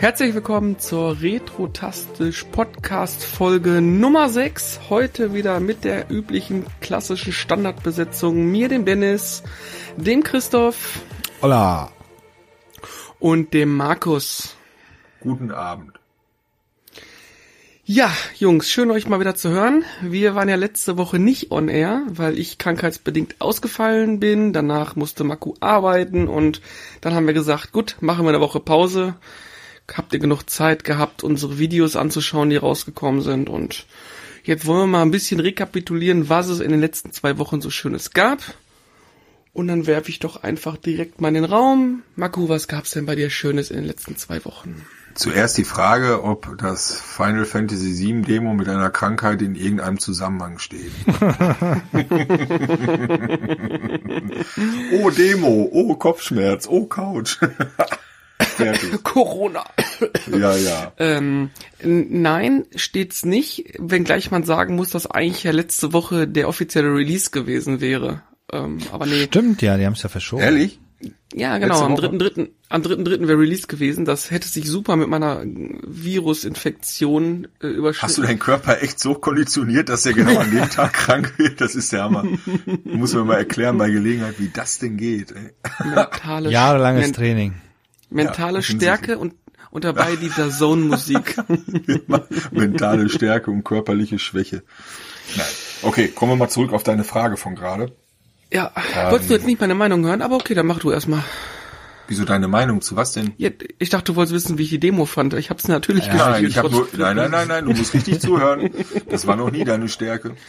Herzlich willkommen zur Retrotastisch Podcast Folge Nummer 6. Heute wieder mit der üblichen klassischen Standardbesetzung. Mir, dem Dennis, dem Christoph. Hola. Und dem Markus. Guten Abend. Ja, Jungs, schön euch mal wieder zu hören. Wir waren ja letzte Woche nicht on air, weil ich krankheitsbedingt ausgefallen bin. Danach musste Maku arbeiten und dann haben wir gesagt, gut, machen wir eine Woche Pause. Habt ihr genug Zeit gehabt, unsere Videos anzuschauen, die rausgekommen sind und jetzt wollen wir mal ein bisschen rekapitulieren, was es in den letzten zwei Wochen so Schönes gab. Und dann werfe ich doch einfach direkt mal in den Raum. Maku, was gab's denn bei dir Schönes in den letzten zwei Wochen? Zuerst die Frage, ob das Final Fantasy VII Demo mit einer Krankheit in irgendeinem Zusammenhang steht. oh Demo, oh Kopfschmerz, oh Couch. Corona. Ja, ja. Ähm, nein, steht's nicht, wenngleich man sagen muss, dass eigentlich ja letzte Woche der offizielle Release gewesen wäre. Ähm, aber nee. Stimmt, ja, die haben es ja verschoben. Ehrlich? Ja, genau, am dritten, dritten, am dritten, dritten wäre Release gewesen. Das hätte sich super mit meiner Virusinfektion äh, überschritten. Hast du deinen Körper echt so konditioniert, dass er genau an dem Tag krank wird? Das ist der Hammer. Muss man mal erklären bei Gelegenheit, wie das denn geht. Ey. Mentale, Jahrelanges Training. Mentale Ja, Stärke und, und dabei die Zone-Musik. Mentale Stärke und körperliche Schwäche. Nein. Okay, kommen wir mal zurück auf deine Frage von gerade. ja, wolltest du jetzt nicht meine Meinung hören, aber okay, dann mach du erstmal. Wieso deine Meinung zu was denn? Ja, ich dachte, du wolltest wissen, wie ich die Demo fand. Ich hab's natürlich Nein, gespielt, ich habe nur, nein, nein, nein, nein, du musst richtig zuhören. Das war noch nie deine Stärke.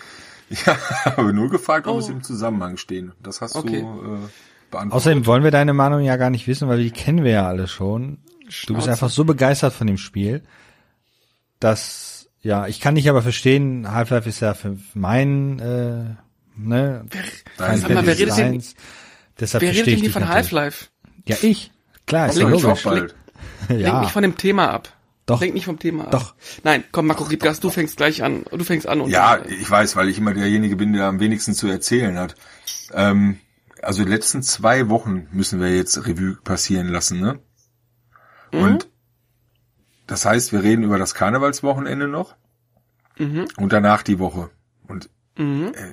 Ich habe nur gefragt, ob Oh. es im Zusammenhang stehen. Das hast Okay. du äh, beantwortet. Außerdem wollen wir deine Meinung ja gar nicht wissen, weil die kennen wir ja alle schon. Du bist Schnauze. einfach so begeistert von dem Spiel, dass, ja, ich kann dich aber verstehen, Half-Life ist ja für meinen, äh, ne, Dein Sag mal, wer redet denn-. Deshalb Wer redet denn ich hier von. Half-Life? Ja, ich. Klar, ist mich logisch. Lenk Ja, mich von dem Thema ab. Doch. Lenk mich vom Thema ab. Doch. Nein, komm, Marco, gib Gas, du fängst gleich an. Du fängst an und Ja, ich weiß, weil ich immer derjenige bin, der am wenigsten zu erzählen hat. Ähm, also die letzten zwei Wochen müssen wir jetzt Revue passieren lassen, ne? Mhm. Und das heißt, wir reden über das Karnevalswochenende noch Mhm. und danach die Woche. Und Mhm. äh,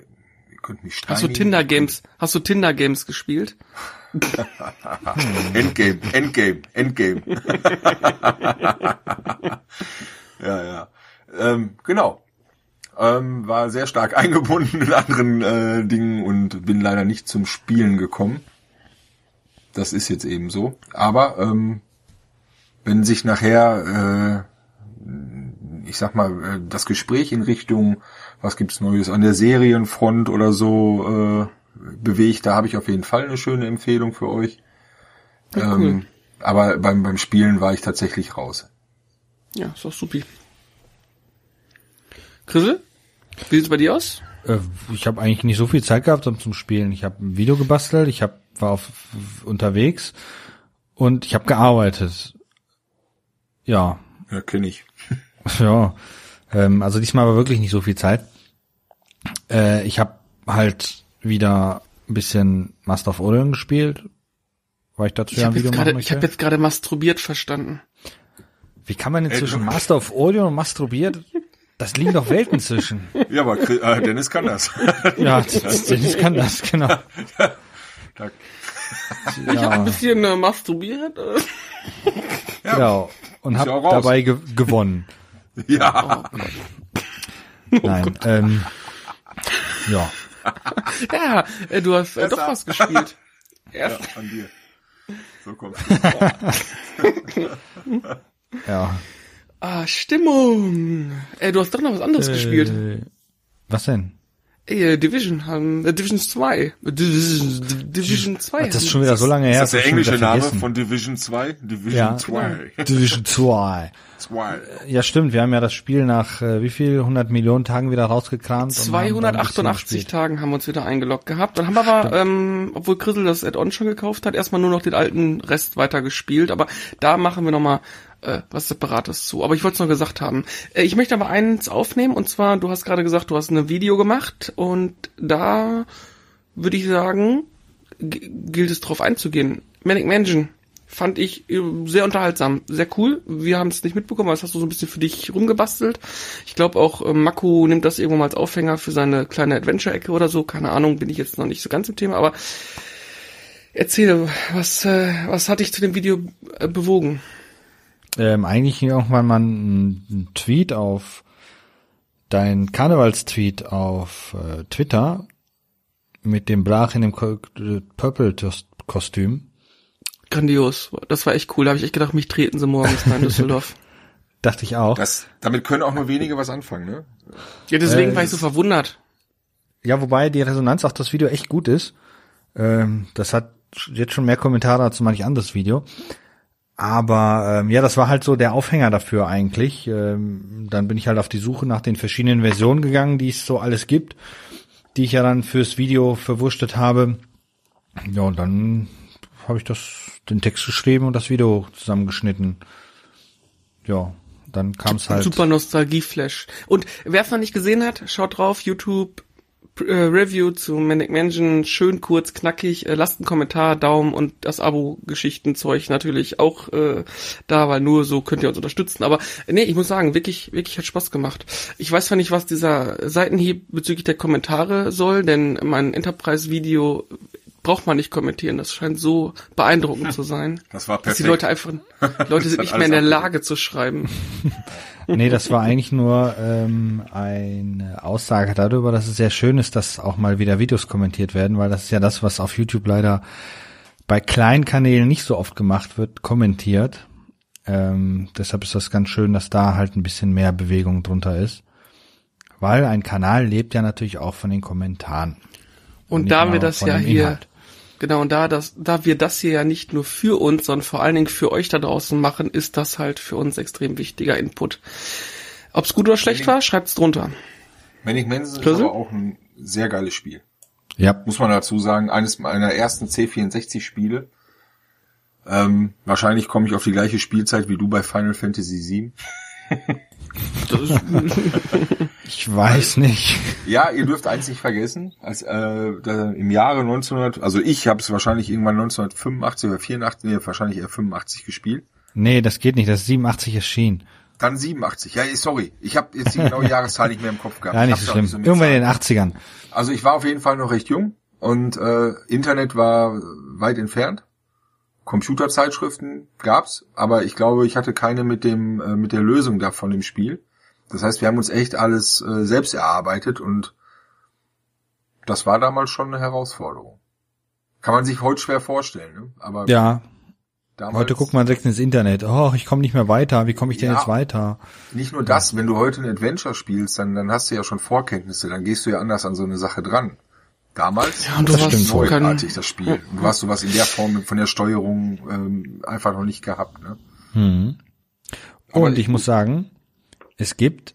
ihr könnt mich Hast du. Tinder Games? Hast du Tinder Games gespielt? Endgame, Endgame, Endgame. ja, ja. Ähm, genau. Ähm, war sehr stark eingebunden in anderen äh, Dingen und bin leider nicht zum Spielen gekommen. Das ist jetzt eben so. Aber ähm, wenn sich nachher, äh, ich sag mal, äh, das Gespräch in Richtung, was gibt's Neues an der Serienfront oder so äh, bewegt, da habe ich auf jeden Fall eine schöne Empfehlung für euch. Ja, cool. Ähm, aber beim, beim Spielen war ich tatsächlich raus. Ja, ist doch supi. Chrisel? Wie sieht's bei dir aus? Äh, ich habe eigentlich nicht so viel Zeit gehabt um zum Spielen. Ich habe ein Video gebastelt, ich hab, war auf, unterwegs und ich habe gearbeitet. Ja, Ja, kenne ich. ja. Ähm, also diesmal war wirklich nicht so viel Zeit. Äh, ich habe halt wieder ein bisschen Master of Orion gespielt, weil ich dazu Ich ja ein habe Video jetzt machen gerade, möchte. ich habe jetzt gerade masturbiert verstanden. Wie kann man denn Ey, zwischen Master of Orion und masturbiert? Das liegen doch Welten zwischen. Ja, aber Chris- äh, Dennis kann das. Ja, Dennis kann das, genau. Da- Ich habe ein bisschen äh, masturbiert. Äh. Genau. Und habe ja dabei ge gewonnen. ja. Nein, ähm, ja. Ja, äh, du hast äh, doch was gespielt. ja, Erst, an dir. So kommt Ja. Ah, Stimmung. Äh, du hast doch noch was anderes gespielt. Äh, was denn? Äh, Division, ähm, äh, Division 2. Division, Division 2. Ach, das ist schon wieder so lange her. Ist das der englische wieder Name vergessen. von Division 2? Division Ja. 2. Division 2. 2. Ja, stimmt. Wir haben ja das Spiel nach äh, wie viel 100 Millionen Tagen wieder rausgekramt. und haben dann ein bisschen 288 gespielt. Tagen haben wir uns wieder eingeloggt gehabt. Dann haben wir aber, ähm, obwohl Chrisel das Add-on schon gekauft hat, erstmal nur noch den alten Rest weiter gespielt. Aber da machen wir nochmal äh, was Separates zu. Aber ich wollte es noch gesagt haben. Äh, ich möchte aber eins aufnehmen und zwar, du hast gerade gesagt, du hast ein Video gemacht und da würde ich sagen, gilt es drauf einzugehen. Manic Mansion fand ich äh, sehr unterhaltsam, sehr cool. Wir haben es nicht mitbekommen, aber das hast du so ein bisschen für dich rumgebastelt. Ich glaube auch äh, Mako nimmt das irgendwann mal als Aufhänger für seine kleine Adventure-Ecke oder so. Keine Ahnung, bin ich jetzt noch nicht so ganz im Thema, aber erzähle, was, äh, was hat dich zu dem Video äh, bewogen? Ähm, eigentlich irgendwann mal ein Tweet auf dein Karnevalstweet auf äh, Twitter mit dem Brach in dem Purple-Kostüm. Grandios. Das war echt cool. Da habe ich echt gedacht, mich treten sie morgens in Düsseldorf. Dachte ich auch. Das, damit können auch nur wenige was anfangen, ne? Ja, deswegen äh, war ich so verwundert. Ja, wobei die Resonanz auf das Video echt gut ist. Ähm, das hat jetzt schon mehr Kommentare als manch anderes Video. Aber ähm, ja, das war halt so der Aufhänger dafür eigentlich. Ähm, dann bin ich halt auf die Suche nach den verschiedenen Versionen gegangen, die es so alles gibt, die ich ja dann fürs Video verwurstet habe. Ja, und dann habe ich das den Text geschrieben und das Video zusammengeschnitten. Ja, dann kam es halt. Super Nostalgie-Flash. Und wer es noch nicht gesehen hat, schaut drauf, YouTube, Review zu Manic Mansion, schön kurz, knackig, äh, lasst einen Kommentar, Daumen und das Abo-Geschichtenzeug natürlich auch äh, da, weil nur so könnt ihr uns unterstützen. Aber äh, nee, ich muss sagen, wirklich, wirklich hat Spaß gemacht. Ich weiß zwar nicht, was dieser Seitenhieb bezüglich der Kommentare soll, denn mein Enterprise-Video braucht man nicht kommentieren. Das scheint so beeindruckend zu sein. Das war perfekt. Dass die Leute einfach, die Leute sind nicht mehr in der Lage zu schreiben. nee, das war eigentlich nur ähm, eine Aussage darüber, dass es sehr schön ist, dass auch mal wieder Videos kommentiert werden, weil das ist ja das, was auf YouTube leider bei kleinen Kanälen nicht so oft gemacht wird, kommentiert. Ähm, deshalb ist das ganz schön, dass da halt ein bisschen mehr Bewegung drunter ist. Weil ein Kanal lebt ja natürlich auch von den Kommentaren. Und, und da wir das ja hier, Inhalt. Genau, und da, das, da wir das hier ja nicht nur für uns, sondern vor allen Dingen für euch da draußen machen, ist das halt für uns extrem wichtiger Input. Ob's gut oder schlecht war, schreibt's drunter. Manic Manson ist aber auch ein sehr geiles Spiel. Ja. Muss man dazu sagen, eines meiner ersten C64 Spiele. Ähm, wahrscheinlich komme ich auf die gleiche Spielzeit wie du bei Final Fantasy VII. ich weiß nicht. Ja, ihr dürft eins nicht vergessen. Als, äh, Im Jahre 1900, also ich habe es wahrscheinlich irgendwann 1985 oder 84, nee, wahrscheinlich eher 85 gespielt. Nee, das geht nicht, das ist 87 erschienen. Dann 87. Ja, sorry. Ich habe jetzt die genaue Jahreszahl nicht mehr im Kopf gehabt. Ja, nicht so schlimm. Nicht so Irgendwann in den 80ern. Also ich war auf jeden Fall noch recht jung und äh, Internet war weit entfernt. Computerzeitschriften gab's, aber ich glaube, ich hatte keine mit dem äh, mit der Lösung da von dem Spiel. Das heißt, wir haben uns echt alles äh, selbst erarbeitet und das war damals schon eine Herausforderung. Kann man sich heute schwer vorstellen, ne? Aber ja. Damals, heute guckt man direkt ins Internet. Oh, ich komme nicht mehr weiter. Wie komme ich denn ja, jetzt weiter? Nicht nur das, wenn du heute ein Adventure spielst, dann, dann hast du ja schon Vorkenntnisse, dann gehst du ja anders an so eine Sache dran. Damals ja, und du das stimmt neuartig, das Spiel. Ja. Du hast sowas in der Form von der Steuerung ähm, einfach noch nicht gehabt. Ne? Hm. Und ich, ich muss sagen, es gibt,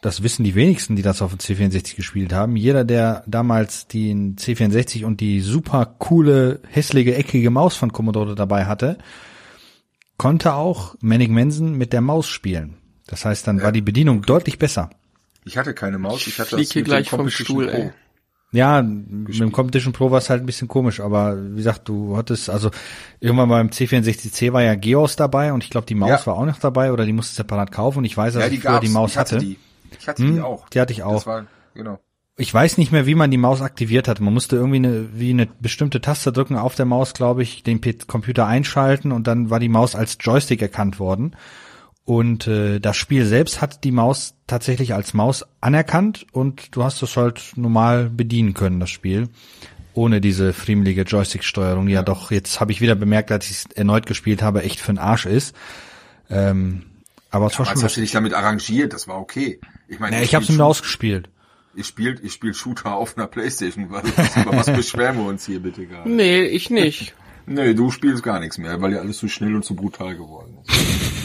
das wissen die wenigsten, die das auf dem C64 gespielt haben, jeder, der damals den C64 und die super coole, hässliche, eckige Maus von Commodore dabei hatte, konnte auch Manic Manson mit der Maus spielen. Das heißt, dann ja. war die Bedienung deutlich besser. Ich hatte keine Maus, ich hatte ich das mit gleich vom Stuhl, Pro. ey. Ja, mit dem Competition Pro war es halt ein bisschen komisch, aber wie gesagt, du hattest, also irgendwann beim C64C war ja Geos dabei und ich glaube, die Maus ja. war auch noch dabei oder die musste separat kaufen und ich weiß, dass ja, ich früher die Maus ich hatte. Die. Ich hatte hm, die auch. Die hatte ich auch. War, genau. Ich weiß nicht mehr, wie man die Maus aktiviert hat. Man musste irgendwie eine, wie eine bestimmte Taste drücken auf der Maus, glaube ich, den Computer einschalten und dann war die Maus als Joystick erkannt worden. Und äh, das Spiel selbst hat die Maus tatsächlich als Maus anerkannt und du hast es halt normal bedienen können, das Spiel. Ohne diese friemelige Joystick-Steuerung, die ja. ja doch, jetzt habe ich wieder bemerkt, als ich es erneut gespielt habe, echt für den Arsch ist. Ähm, aber es war schon. hast du dich damit arrangiert, das war okay. Ich meine, ja, ich habe es nur ausgespielt. Ich spielt, ich spiel Shooter auf einer Playstation, weil über was beschweren wir uns hier bitte gerade? Nee, ich nicht. nee, du spielst gar nichts mehr, weil ja alles so schnell und so brutal geworden ist.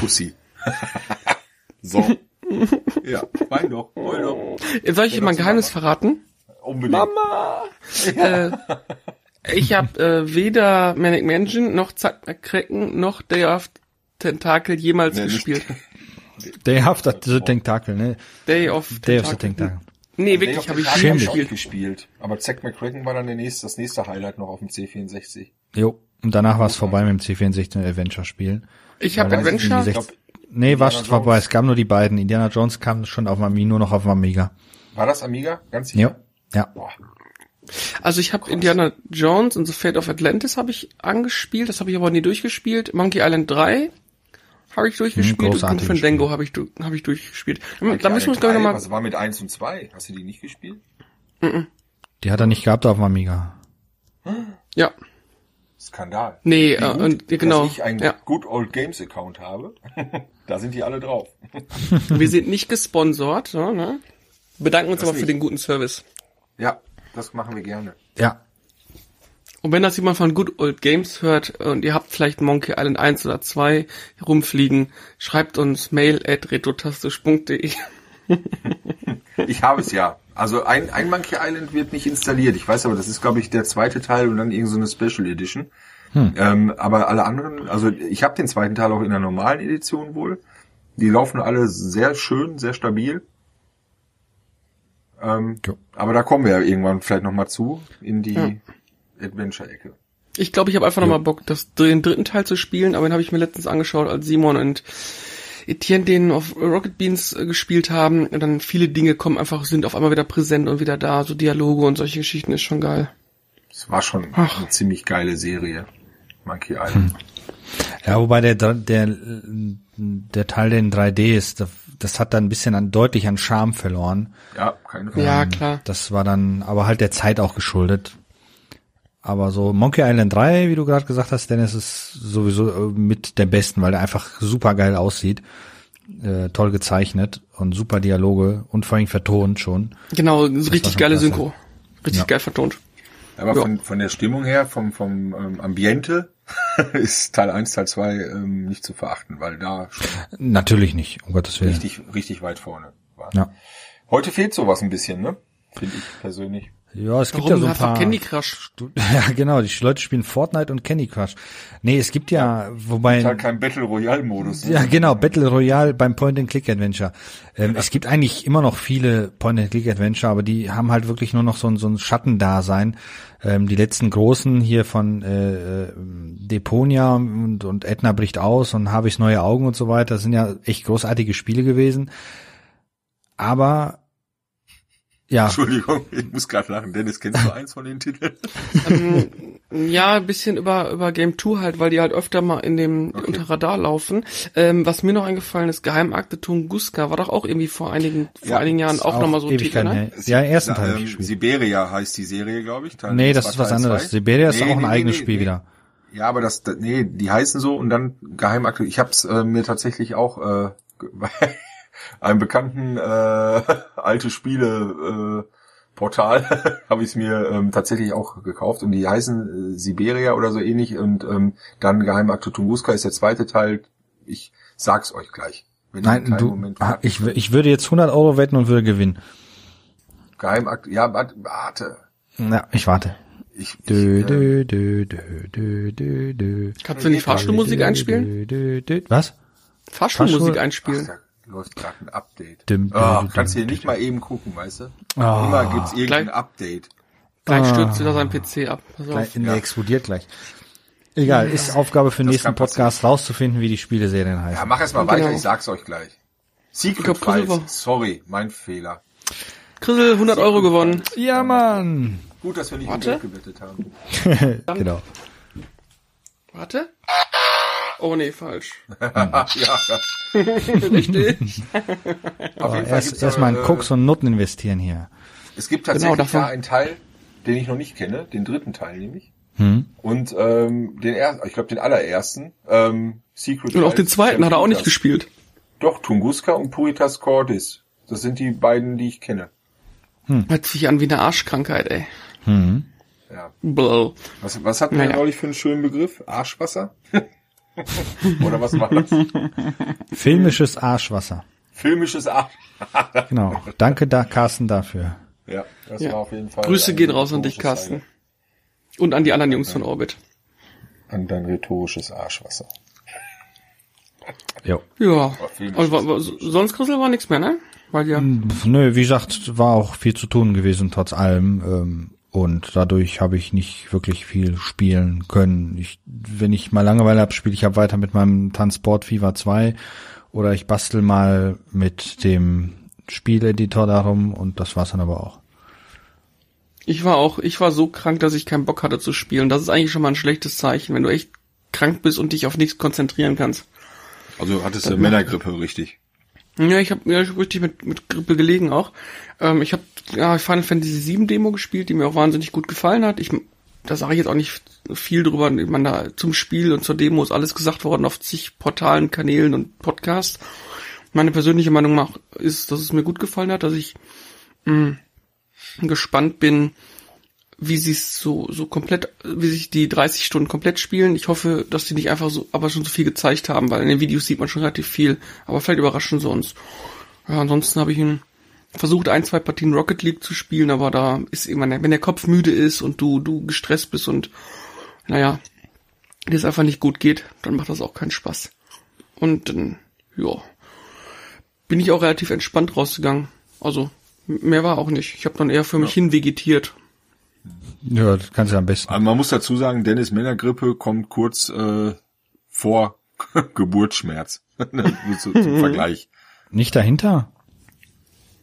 Pussy. so. ja, wein doch, heul doch. Jetzt soll ich dir mal ein Geheimnis verraten? Unbedingt. Mama! Ja. Äh, ich habe äh, weder Manic Mansion noch Zack McCracken noch Day of Tentacle jemals nee, gespielt. Day of the Tentacle, ne? Day of Day of the Tentacle. Nee, Day wirklich, habe ich nie hab ich auch gespielt. gespielt. Aber Zack McCracken war dann der nächste, das nächste Highlight noch auf dem C64. Jo. Und danach war es vorbei mit dem C64 Adventure spielen. Ich habe Adventure. Ich glaub, Nee, war schon vorbei. Es gab nur die beiden. Indiana Jones kam schon auf dem Amiga, nur noch auf dem Amiga. war das Amiga? Ganz Ja. sicher? Ja. Boah. Also ich habe Indiana Jones und The Fate of Atlantis habe ich angespielt, das habe ich aber nie durchgespielt. Monkey Island 3 habe ich durchgespielt und großartiges Kung Fandango habe ich, hab ich durchgespielt. Da müssen wir uns 3, nochmal... Was war mit 1 und 2? Hast du die nicht gespielt? Die hat er nicht gehabt auf dem Amiga. Ja, Skandal. nee, Wie äh, gut, und, genau. Dass ich einen Ja. Good Old Games Account habe. da sind die alle drauf. Wir sind nicht gesponsert, so, ne? bedanken uns Das aber für nicht. den guten Service. Ja, das machen wir gerne. Ja. Und wenn das jemand von Good Old Games hört und ihr habt vielleicht Monkey Island 1 oder 2 rumfliegen, schreibt uns mail at retrotastisch.de. Ich habe es ja. Also ein, ein Monkey Island wird nicht installiert. Ich weiß aber, das ist, glaube ich, der zweite Teil und dann irgendeine so eine Special Edition. Ähm, aber alle anderen, also ich habe den zweiten Teil auch in der normalen Edition wohl. Die laufen alle sehr schön, sehr stabil. Ähm, Jo. aber da kommen wir ja irgendwann vielleicht nochmal zu, in die Ja. Adventure-Ecke. Ich glaube, ich habe einfach nochmal Bock, das, den dritten Teil zu spielen, aber den habe ich mir letztens angeschaut, als Simon und Etienne den auf Rocket Beans äh, gespielt haben. Und dann viele Dinge kommen einfach, sind auf einmal wieder präsent und wieder da. So Dialoge und solche Geschichten ist schon geil. Es war schon Ach. eine ziemlich geile Serie. Monkey Island. Ja, wobei der, der, der Teil, der in 3D ist, das, das hat dann ein bisschen an, deutlich an Charme verloren. Ja, keine Frage. Ja, klar. Das war dann aber halt der Zeit auch geschuldet. Aber so Monkey Island 3, wie du gerade gesagt hast, Dennis, ist sowieso äh, mit der besten, weil der einfach super geil aussieht. Äh, toll gezeichnet und super Dialoge und vor allem vertont schon. Genau, so richtig schon geile klasse. Synchro. Richtig Ja. geil vertont. Aber Ja. von, von der Stimmung her, vom, vom ähm, Ambiente, ist Teil 1, Teil 2 ähm, nicht zu verachten, weil da schon Natürlich nicht, um Gottes Willen. richtig, richtig weit vorne war. Ja. Heute fehlt sowas ein bisschen, ne? Finde ich persönlich. Ja, es gibt Warum ja so ein einfach paar. Candy Crush? Ja, genau, die Leute spielen Fortnite und Candy Crush. Nee, es gibt ja, wobei. Ist halt kein Battle Royale Modus. ne? Ja, genau, Battle Royale beim Point-and-Click-Adventure. Ähm, Es gibt eigentlich immer noch viele Point-and-Click-Adventure, aber die haben halt wirklich nur noch so ein, so ein Schattendasein. Ähm, die letzten großen hier von äh, äh, Deponia und, und Edna bricht aus und habe ich neue Augen und so weiter, das sind ja echt großartige Spiele gewesen. Aber ja, Entschuldigung, ich muss gerade lachen. Dennis, kennst du eins von den Titeln? Ähm, ja, ein bisschen über, über Game 2 halt, weil die halt öfter mal in dem Okay. unter Radar laufen. Ähm, was mir noch eingefallen ist, Geheimakte Tunguska war doch auch irgendwie vor einigen, vor Ja, einigen Jahren ist auch, nochmal so ein Titel, ne? Ja, ersten Teil ähm. Siberia heißt die Serie, glaube ich. Teil Nee, das ist was Teil anderes. zwei. Siberia ist Nee, auch ein nee, eigenes nee, Spiel nee. wieder. Ja, aber das, nee, die heißen so und dann Geheimakte. Ich habe es äh, mir tatsächlich auch äh, einem bekannten äh, alte Spiele äh, Portal habe ich es mir ähm, tatsächlich auch gekauft und die heißen äh, Siberia oder so ähnlich und ähm, dann Geheimakte Tunguska ist der zweite Teil. Ich sag's euch gleich. Nein, du, Moment ah, ich, ich würde jetzt 100 Euro wetten und würde gewinnen. Geheimakte, ja, warte, warte. Ja, ich warte. Ich, ich, Dö, äh, dö, dö, dö, dö, dö, dö. Kannst du nicht Fahrstuhlmusik einspielen? Dö, dö, dö. Was? Fahrstuhlmusik Fahrstuhl- einspielen. Ach, läuft gerade ein Update. Düm, düm, Ah, kannst du hier nicht mal eben gucken, weißt du? Ah. Immer gibt's irgendein Gleich- Update. Gleich Ah. stürzt wieder sein PC ab. Pass auf. Gleich, der explodiert gleich. Egal, ist Aufgabe für den nächsten kann passieren. Podcast rauszufinden, wie die Spieleserien Ja, heißen. mach erst mal weiter, Genau. ich sag's euch gleich. Secret Files. Sorry, mein Fehler. Chrisel, 100 Euro gewonnen. Ja, Mann. Gut, dass wir nicht Warte. mit Geld gewettet haben. genau. Warte. Oh nee, falsch. ja, ja. Richtig. Auf jeden Fall Erst, erst mal in äh, Koks und Nutten investieren hier. Es gibt tatsächlich Genau, davon- da einen Teil, den ich noch nicht kenne, den dritten Teil nämlich. Hm? Und ähm, den ersten, ich glaube den allerersten, ähm, Secret Und auch den zweiten hat er auch nicht gespielt. Doch, Tunguska und Puritas Cordis. Das sind die beiden, die ich kenne. Hört sich an wie eine Arschkrankheit, ey. Hm. Ja. Bläh. Was, was hatten Naja. wir neulich für einen schönen Begriff? Arschwasser? Oder was war das? Filmisches Arschwasser. Filmisches Arsch. Genau. Danke da, Carsten dafür. Ja, das Ja. war auf jeden Fall. Grüße gehen raus an dich, Carsten. Und an die anderen Jungs von Orbit. An dein rhetorisches Arschwasser. Jo. Ja. Film Also, wa- wa- sonst, Chrisel, war nichts mehr, ne? Weil ja. Nö, wie gesagt, war auch viel zu tun gewesen, trotz allem. Ähm, und dadurch habe ich nicht wirklich viel spielen können. Ich, wenn ich mal Langeweile habe, spiele ich ab weiter mit meinem Transport FIFA 2 oder ich bastel mal mit dem Spieleditor darum und das war's dann aber auch. Ich war auch, ich war so krank, dass ich keinen Bock hatte zu spielen. Das ist eigentlich schon mal ein schlechtes Zeichen, wenn du echt krank bist und dich auf nichts konzentrieren kannst. Also hattest du Männergrippe, richtig? Ja, ich habe ja, hab richtig mit, mit Grippe gelegen auch. Ähm, ich habe ja, Final Fantasy VII Demo gespielt, die mir auch wahnsinnig gut gefallen hat. Ich, da sage ich jetzt auch nicht viel drüber. Ich meine, da zum Spiel und zur Demo ist alles gesagt worden auf zig Portalen, Kanälen und Podcasts. Meine persönliche Meinung ist, dass es mir gut gefallen hat, dass ich mh, gespannt bin, wie sie es so, so komplett, wie sich die 30 Stunden komplett spielen. Ich hoffe, dass die nicht einfach so, aber schon so viel gezeigt haben, weil in den Videos sieht man schon relativ viel, aber vielleicht überraschen sie uns. Ja, ansonsten habe ich ihn versucht, ein, zwei Partien Rocket League zu spielen, aber da ist immer, wenn der Kopf müde ist und du, du gestresst bist und, naja, dir es einfach nicht gut geht, dann macht das auch keinen Spaß. Und dann, ja, bin ich auch relativ entspannt rausgegangen. Also, mehr war auch nicht. Ich habe dann eher für mich ja. hin vegetiert ja, das kannst du am besten. Aber man muss dazu sagen, Dennis Männergrippe kommt kurz äh, vor Geburtsschmerz. zum, zum Vergleich. Nicht dahinter?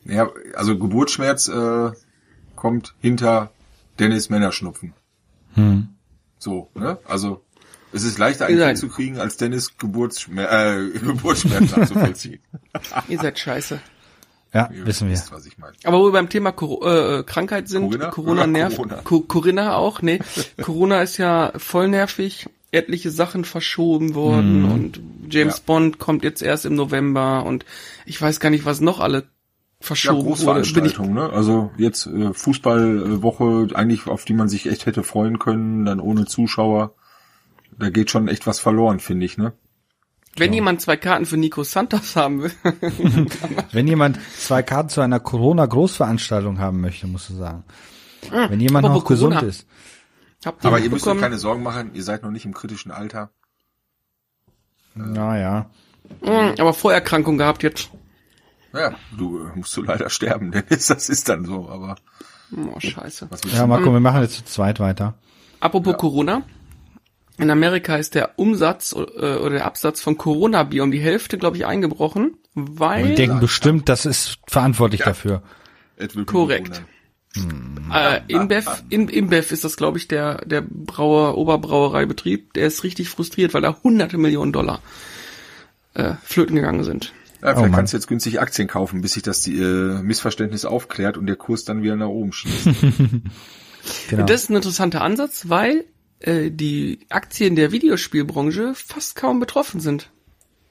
Ja, also Geburtsschmerz äh, kommt hinter Dennis Männerschnupfen. Hm. So, ne? Also es ist leichter einen zu kriegen, als Dennis Geburtsschmerz, äh, Geburtsschmerz nachzuvollziehen. Ihr seid scheiße. Ja, Ihr wissen wir. Wisst, was ich meine. Aber wo wir beim Thema Cor äh, Krankheit sind, Corona, Corona nervt. Corona. Co Corinna auch, nee. Corona ist ja voll nervig. Etliche Sachen verschoben worden mm. und James ja. Bond kommt jetzt erst im November und ich weiß gar nicht, was noch alle verschoben ja, Großveranstaltung, ne? Also jetzt äh, Fußballwoche, eigentlich auf die man sich echt hätte freuen können, dann ohne Zuschauer. Da geht schon echt was verloren, finde ich, ne? Wenn jemand zwei Karten für Nico Santos haben will. Wenn jemand zwei Karten zu einer Corona-Großveranstaltung haben möchte, musst du sagen. Ah, Wenn jemand noch Corona. gesund ist. Aber ihr müsst euch keine Sorgen machen, ihr seid noch nicht im kritischen Alter. Naja. Hm, aber Vorerkrankung gehabt jetzt. Ja, du äh, musst du leider sterben, Dennis, das ist dann so, aber. Oh, scheiße. Ja, Marco, wir machen jetzt zu zweit weiter. Apropos ja. Corona. In Amerika ist der Umsatz äh, oder der Absatz von Corona-Bier um die Hälfte, glaube ich, eingebrochen, weil... Die denken bestimmt, das ist verantwortlich ja. dafür. Korrekt. Hm. Äh, InBev, in, InBev ist das, glaube ich, der, der Brauer, Oberbrauereibetrieb. Der ist richtig frustriert, weil da hunderte Millionen Dollar äh, flöten gegangen sind. Ja, vielleicht oh kannst du jetzt günstig Aktien kaufen, bis sich das die, äh, Missverständnis aufklärt und der Kurs dann wieder nach oben schießt. genau. Das ist ein interessanter Ansatz, weil äh, die Aktien der Videospielbranche fast kaum betroffen sind.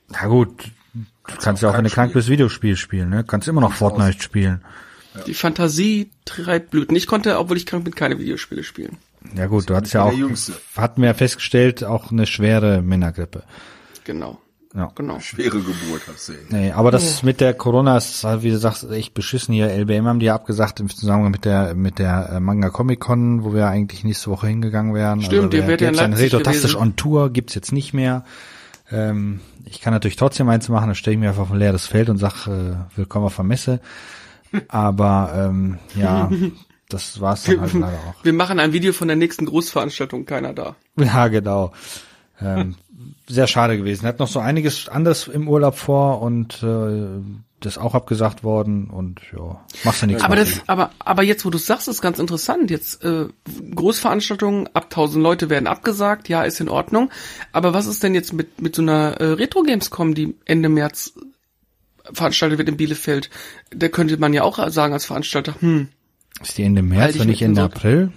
Na gut, du kannst ja auch, wenn du krank bist, Videospiel spielen, ne? Kannst immer noch Fortnite spielen. Ja. Die Fantasie treibt Blüten. Ich konnte, obwohl ich krank bin, keine Videospiele spielen. Ja gut, du hattest ja auch, hatten wir ja festgestellt, auch eine schwere Männergrippe. Genau. Ja. Genau. Schwere Geburt hast du. Nee, aber das mit der Corona ist halt, wie du sagst, echt beschissen hier. LBM haben die ja abgesagt im Zusammenhang mit der mit der äh, Manga Comic Con, wo wir eigentlich nächste Woche hingegangen wären. Stimmt, also, der wird ja in Retotastisch on Tour gibt's jetzt nicht mehr. Ähm, ich kann natürlich trotzdem eins machen, dann stelle ich mir einfach auf ein leeres Feld und sag äh, willkommen auf der Messe. Aber ähm, ja, das war's dann halt leider auch. Wir machen ein Video von der nächsten Großveranstaltung, keiner da. Ja, genau. Ähm, sehr schade gewesen. Er hat noch so einiges anderes im Urlaub vor und äh, das auch abgesagt worden und ja, machst ja nichts. Aber das, aber aber jetzt, wo du sagst, ist ganz interessant. Jetzt äh, Großveranstaltungen ab 1000 Leute werden abgesagt, ja, ist in Ordnung. Aber was ist denn jetzt mit mit so einer äh, Retro Gamescom, die Ende März veranstaltet wird in Bielefeld? Da könnte man ja auch sagen als Veranstalter, hm. Ist die Ende März und nicht Ende April?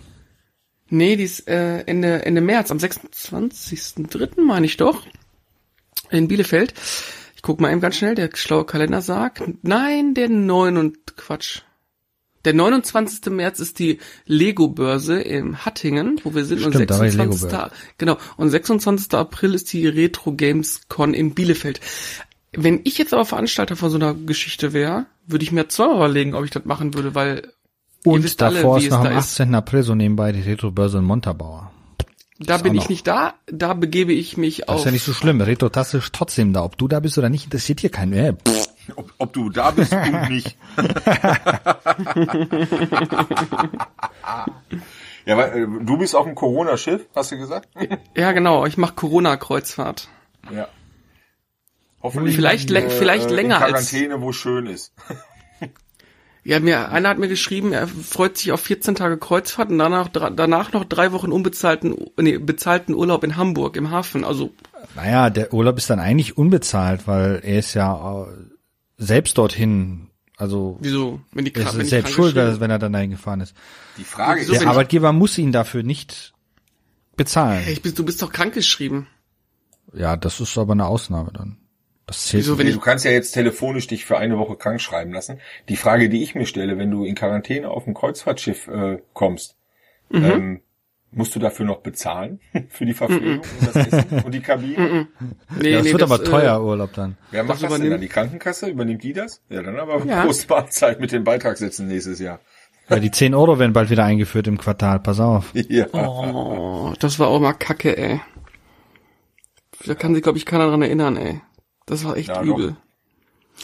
Nee, die ist äh, Ende, Ende März, am 26.03. meine ich doch, in Bielefeld. Ich guck mal eben ganz schnell, der schlaue Kalender sagt, nein, der 9 und Quatsch. Der 29. März ist die Lego-Börse im Hattingen, wo wir sind. Stimmt, und 26. Genau. Und 26. April ist die Retro Games Con in Bielefeld. Wenn ich jetzt aber Veranstalter von so einer Geschichte wäre, würde ich mir zweimal überlegen, ob ich das machen würde, weil und davor alle, ist noch am 18. Ist. April so nebenbei die Retro-Börse in Montabaur. Da bin ich nicht da, da begebe ich mich auf. Das ist ja nicht so schlimm. Retro-Tasse ist trotzdem da. Ob du da bist oder nicht, interessiert hier keinen mehr. Ob, ob du da bist und nicht. ja, weil, äh, du bist auf dem Corona-Schiff, hast du gesagt? Ja, genau. Ich mache Corona-Kreuzfahrt. Ja. Hoffentlich Vielleicht vielleicht äh, länger in als- Quarantäne, wo es schön ist. Ja, mir, einer hat mir geschrieben, er freut sich auf 14 Tage Kreuzfahrt und danach, danach noch drei Wochen unbezahlten, nee, bezahlten Urlaub in Hamburg im Hafen. Also, Naja, der Urlaub ist dann eigentlich unbezahlt, weil er ist ja äh, selbst dorthin, also wieso? Wenn die er Kranken, ist selbst schuld, wenn er dann dahin gefahren ist. Die Frage ist, Der Arbeitgeber muss ihn dafür nicht bezahlen. Hey, ich bin, du bist doch krankgeschrieben. Ja, das ist aber eine Ausnahme dann. Das zählt Wieso, wenn Nee, ich- du kannst ja jetzt telefonisch dich für eine Woche krank schreiben lassen. Die Frage, die ich mir stelle, wenn du in Quarantäne auf ein Kreuzfahrtschiff äh, kommst, Mhm. ähm, musst du dafür noch bezahlen für die Verpflegung und das Essen und die Kabine? Nee, ja, das nee, wird aber äh, teuer, Urlaub dann. Wer macht Das das, denn dann? Die Krankenkasse? Übernimmt die das? Ja, dann aber Ja. Postmahlzeit mit den Beitragssätzen nächstes Jahr. Ja, die 10 Euro werden bald wieder eingeführt im Quartal, pass auf. Ja. Oh, das war auch mal kacke, ey. Da kann sich, glaube ich, keiner dran erinnern, ey. Das war echt Ja, übel.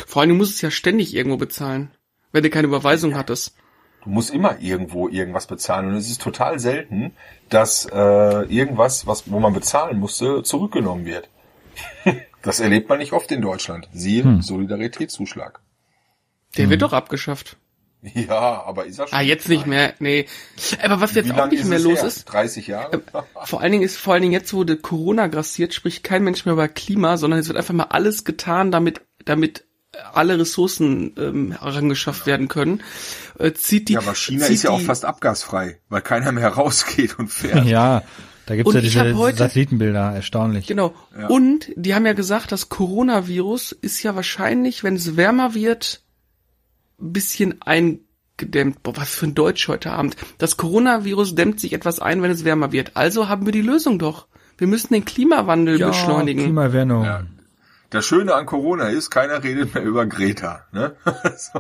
Vor allem, du musst es ja ständig irgendwo bezahlen, wenn du keine Überweisung hattest. Du musst immer irgendwo irgendwas bezahlen und es ist total selten, dass äh, irgendwas, was wo man bezahlen musste, zurückgenommen wird. das erlebt man nicht oft in Deutschland. Siehe Hm. Solidaritätszuschlag. Der wird doch abgeschafft. Ja, aber ist er schon? Ah, jetzt nicht mehr, nee. Aber was jetzt Wie auch nicht mehr los her? ist, 30 Jahre? vor allen Dingen ist, vor allen Dingen jetzt, wo der Corona grassiert, spricht kein Mensch mehr über Klima, sondern es wird einfach mal alles getan, damit, damit alle Ressourcen ähm, herangeschafft werden können. Äh, zieht die, ja, aber China zieht ist ja auch fast abgasfrei, weil keiner mehr rausgeht und fährt. Ja, da gibt's Und ja diese heute- Satellitenbilder, erstaunlich. Genau. Und die haben ja gesagt, das Coronavirus ist ja wahrscheinlich, wenn es wärmer wird, ein bisschen eingedämmt. Boah, was für ein Deutsch heute Abend. Das Coronavirus dämmt sich etwas ein, wenn es wärmer wird. Also haben wir die Lösung doch. Wir müssen den Klimawandel Ja, beschleunigen. Klimaerwärmung. Ja. Das Schöne an Corona ist, keiner redet mehr über Greta. Ne? so.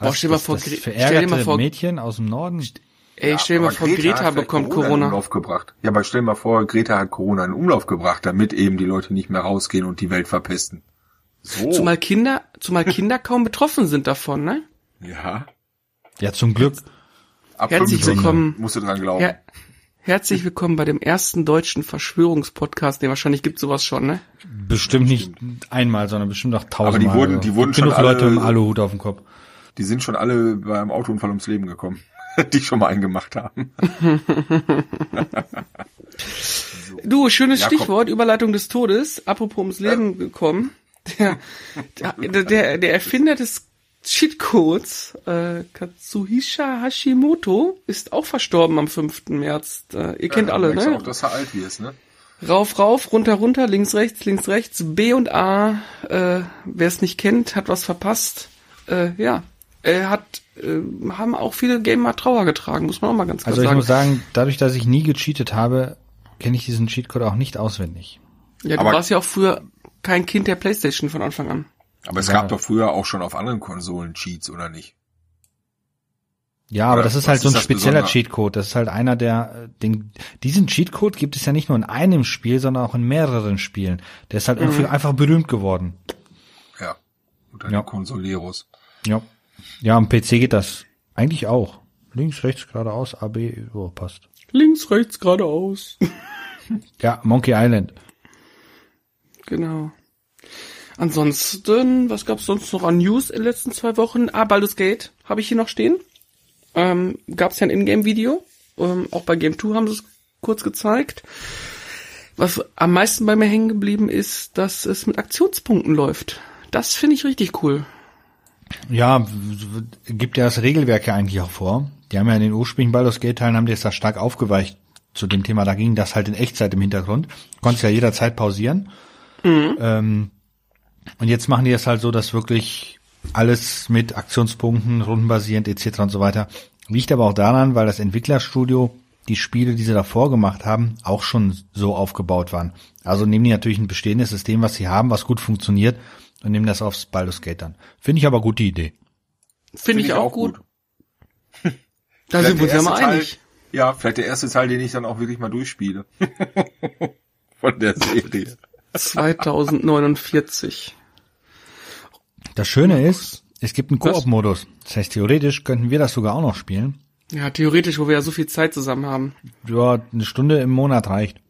Boah, stell dir mal das, vor, das stell dir mal vor- Mädchen aus dem Norden. Ey, stell dir mal aber vor, Greta, hat vielleicht bekommt in Corona. Umlauf gebracht. Ja, aber stell dir mal vor, Greta hat Corona in Umlauf gebracht, damit eben die Leute nicht mehr rausgehen und die Welt verpesten. So. Zumal Kinder, zumal Kinder kaum betroffen sind davon, ne? ja. Ja, zum Glück. Ab Herzlich 15 willkommen. musst du dran glauben. Ja. Herzlich willkommen bei dem ersten deutschen Verschwörungspodcast. Nee, wahrscheinlich gibt's sowas schon, ne? Bestimmt nicht einmal, sondern bestimmt auch tausendmal. Aber die wurden- die wurden Genug schon Leute alle- im Aluhut auf dem Kopf. Die sind schon alle beim Autounfall ums Leben gekommen, die schon mal einen gemacht haben. Du, schönes Ja, komm. Stichwort, Überleitung des Todes, apropos ums Leben gekommen. Der, der, der, der Erfinder des Cheatcodes, äh, Katsuhisa Hashimoto, ist auch verstorben am 5. März. Äh, ihr kennt Ja, alle, ne? Auch, dass er alt wirst, ne? Rauf, rauf, runter, runter, links, rechts, links, rechts, B und A. Äh, Wer es nicht kennt, hat was verpasst. Äh, ja, er hat, äh, haben auch viele Gamer Trauer getragen, muss man auch mal ganz klar Also ich sagen. muss sagen, dadurch, dass ich nie gecheatet habe, kenne ich diesen Cheatcode auch nicht auswendig. ja, du aber- warst ja auch früher kein Kind der Playstation von Anfang an. Aber es Ja. gab doch früher auch schon auf anderen Konsolen Cheats, oder nicht? Ja, aber Oder das ist halt so ein spezieller? Cheatcode. Das ist halt einer der, äh, den, diesen Cheatcode gibt es ja nicht nur in einem Spiel, sondern auch in mehreren Spielen. Der ist halt irgendwie einfach berühmt geworden. Ja. Unter Ja. den Consoleros. Ja. Ja, am PC geht das eigentlich auch. Links, rechts, geradeaus, A, B, so, passt. Links, rechts, geradeaus. Ja, Monkey Island. Genau. Ansonsten, was gab's sonst noch an News in den letzten zwei Wochen? Ah, Baldur's Gate habe ich hier noch stehen. Ähm, gab's ja ein Ingame-Video. Ähm, auch bei Game 2 haben sie es kurz gezeigt. Was am meisten bei mir hängen geblieben ist, dass es mit Aktionspunkten läuft. Das finde ich richtig cool. Ja, gibt ja das Regelwerk ja eigentlich auch vor. Die haben ja in den ursprünglichen Baldur's Gate Teilen haben die es da stark aufgeweicht zu dem Thema. Da ging das halt in Echtzeit im Hintergrund. Konntest ja jederzeit pausieren. Ähm, und jetzt machen die das halt so, dass wirklich alles mit Aktionspunkten, rundenbasierend etc. und so weiter. Liegt aber auch daran, weil das Entwicklerstudio die Spiele, die sie davor gemacht haben, auch schon so aufgebaut waren. Also nehmen die natürlich ein bestehendes System, was sie haben, was gut funktioniert, und nehmen das aufs Baldur's Gate dann. Finde ich aber gute Idee. Finde ich, auch gut. Da sind wir uns ja mal Teil- einig. Ja, vielleicht der erste Teil, den ich dann auch wirklich mal durchspiele. Von der Serie. 2049. Das Schöne ist, es gibt einen Koop-Modus. Das heißt, theoretisch könnten wir das sogar auch noch spielen. Ja, theoretisch, wo wir ja so viel Zeit zusammen haben. Ja, eine Stunde im Monat reicht.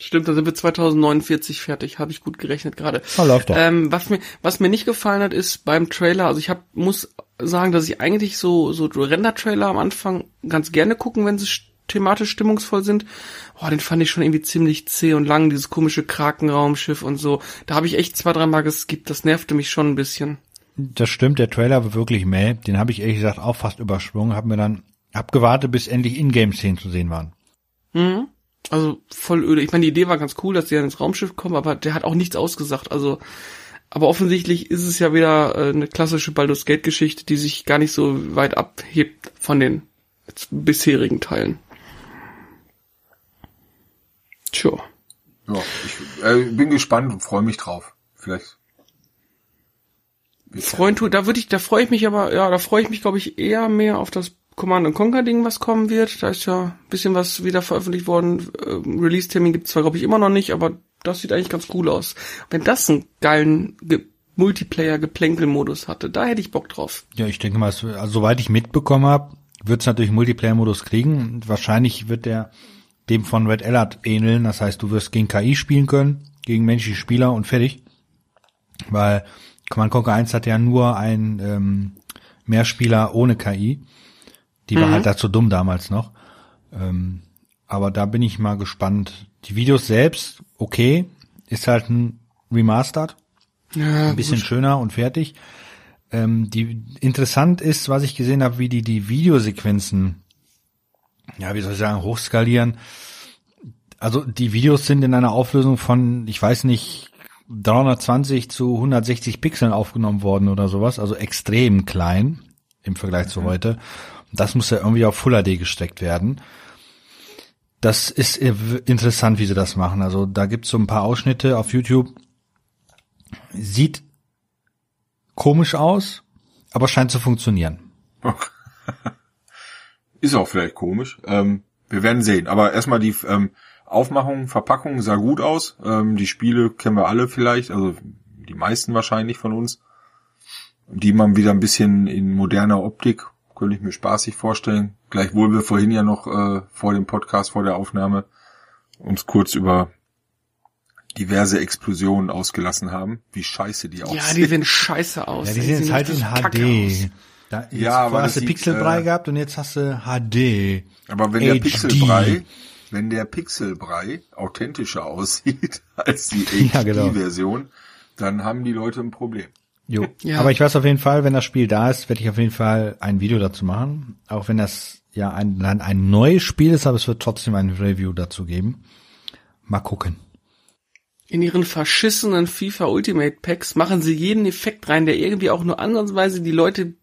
Stimmt, dann sind wir 2049 fertig. Habe ich gut gerechnet gerade. Ja, läuft doch. Ähm, was mir was mir nicht gefallen hat, ist beim Trailer. Also ich hab, muss sagen, dass ich eigentlich so so Render-Trailer am Anfang ganz gerne gucken, wenn sie thematisch stimmungsvoll sind. Boah, den fand ich schon irgendwie ziemlich zäh und lang, dieses komische Krakenraumschiff und so. Da habe ich echt zwei, dreimal geskippt. Das nervte mich schon ein bisschen. Das stimmt, der Trailer war wirklich mäh. Den habe ich ehrlich gesagt auch fast übersprungen. Hab mir dann abgewartet, bis endlich Ingame-Szenen zu sehen waren. Mhm. Also voll öde. Ich meine, die Idee war ganz cool, dass die dann ins Raumschiff kommen, aber der hat auch nichts ausgesagt. Also, aber offensichtlich ist es ja wieder äh, eine klassische Baldur's Gate Geschichte, die sich gar nicht so weit abhebt von den bisherigen Teilen. Tja. Ja, ich äh, bin gespannt und freue mich drauf. Vielleicht. Freund, da würde ich, da freue ich mich aber, ja, da freue ich mich, glaube ich, eher mehr auf das Command Conquer Ding, was kommen wird. Da ist ja ein bisschen was wieder veröffentlicht worden. Ähm, Release-Termin gibt es zwar, glaube ich, immer noch nicht, aber das sieht eigentlich ganz cool aus. Wenn das einen geilen Ge Multiplayer-Geplänkel-Modus hatte, da hätte ich Bock drauf. Ja, ich denke mal, also, soweit ich mitbekommen habe, wird es natürlich Multiplayer-Modus kriegen. wahrscheinlich wird der dem von Red Alert ähneln. Das heißt, du wirst gegen KI spielen können, gegen menschliche Spieler und fertig. Weil Command Conquer 1 hat ja nur ein ähm, Mehrspieler ohne KI. Die mhm. war halt dazu dumm damals noch. Ähm, aber da bin ich mal gespannt. Die Videos selbst, okay, ist halt ein Remastered. Ja, ein bisschen schöner und fertig. Ähm, die interessant ist, was ich gesehen habe, wie die die Videosequenzen, ja, wie soll ich sagen, hochskalieren. Also die Videos sind in einer Auflösung von, ich weiß nicht, 320 zu 160 Pixeln aufgenommen worden oder sowas, also extrem klein im Vergleich mhm. zu heute. Das muss ja irgendwie auf Full HD gesteckt werden. Das ist interessant, wie sie das machen. Also da gibt's so ein paar Ausschnitte auf YouTube. Sieht komisch aus, aber scheint zu funktionieren. Ist auch vielleicht komisch. Ähm, wir werden sehen. Aber erstmal die ähm, Aufmachung, Verpackung sah gut aus. Ähm, die Spiele kennen wir alle vielleicht, also die meisten wahrscheinlich von uns. Die man wieder ein bisschen in moderner Optik könnte ich mir spaßig vorstellen. Gleichwohl wir vorhin ja noch äh, vor dem Podcast, vor der Aufnahme uns kurz über diverse Explosionen ausgelassen haben, wie scheiße die aussehen. Ja, die sehen scheiße aus. Ja, die, sehen jetzt halt in HD. Da, jetzt ja, aber hast du Pixelbrei äh, gehabt und jetzt hast du HD. Aber wenn HD. der Pixelbrei, wenn der Pixelbrei authentischer aussieht als die HD-Version, ja, genau. dann haben die Leute ein Problem. Jo. Ja. Aber ich weiß auf jeden Fall, wenn das Spiel da ist, werde ich auf jeden Fall ein Video dazu machen. Auch wenn das ja ein, ein, ein neues Spiel ist, aber es wird trotzdem ein Review dazu geben. Mal gucken. In ihren verschissenen FIFA Ultimate Packs machen sie jeden Effekt rein, der irgendwie auch nur ansatzweise die Leute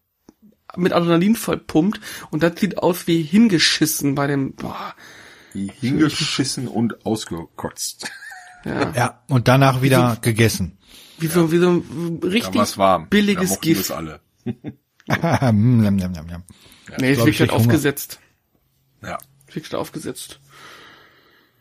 mit Adrenalin vollpumpt und das sieht aus wie hingeschissen bei dem boah. Wie hingeschissen und ausgekotzt. Ja. ja, und danach wieder wie, gegessen. Wie so, wie so ein richtig warm. billiges da Gift. alle. Mm, ja, nee, es wird halt aufgesetzt. Ja. Es wird aufgesetzt.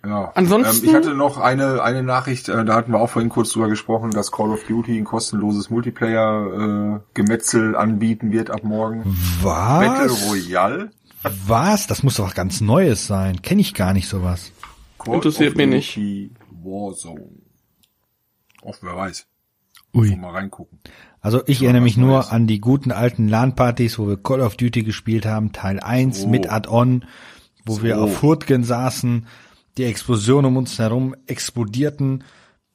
Ja. Ansonsten. Ähm, ich hatte noch eine, eine Nachricht, äh, da hatten wir auch vorhin kurz drüber gesprochen, dass Call of Duty ein kostenloses Multiplayer-Gemetzel äh, anbieten wird ab morgen. Was? Battle Royale. Was? Das muss doch was ganz Neues sein. Kenne ich gar nicht sowas. Call Interessiert mich nicht. Warzone. Auch wer weiß. Ui. Mal reingucken. Also ich erinnere mich nur Neues. an die guten alten LAN-Partys, wo wir Call of Duty gespielt haben, Teil 1 oh. mit Add-on, wo so. wir auf Hurtgen saßen, die Explosionen um uns herum explodierten,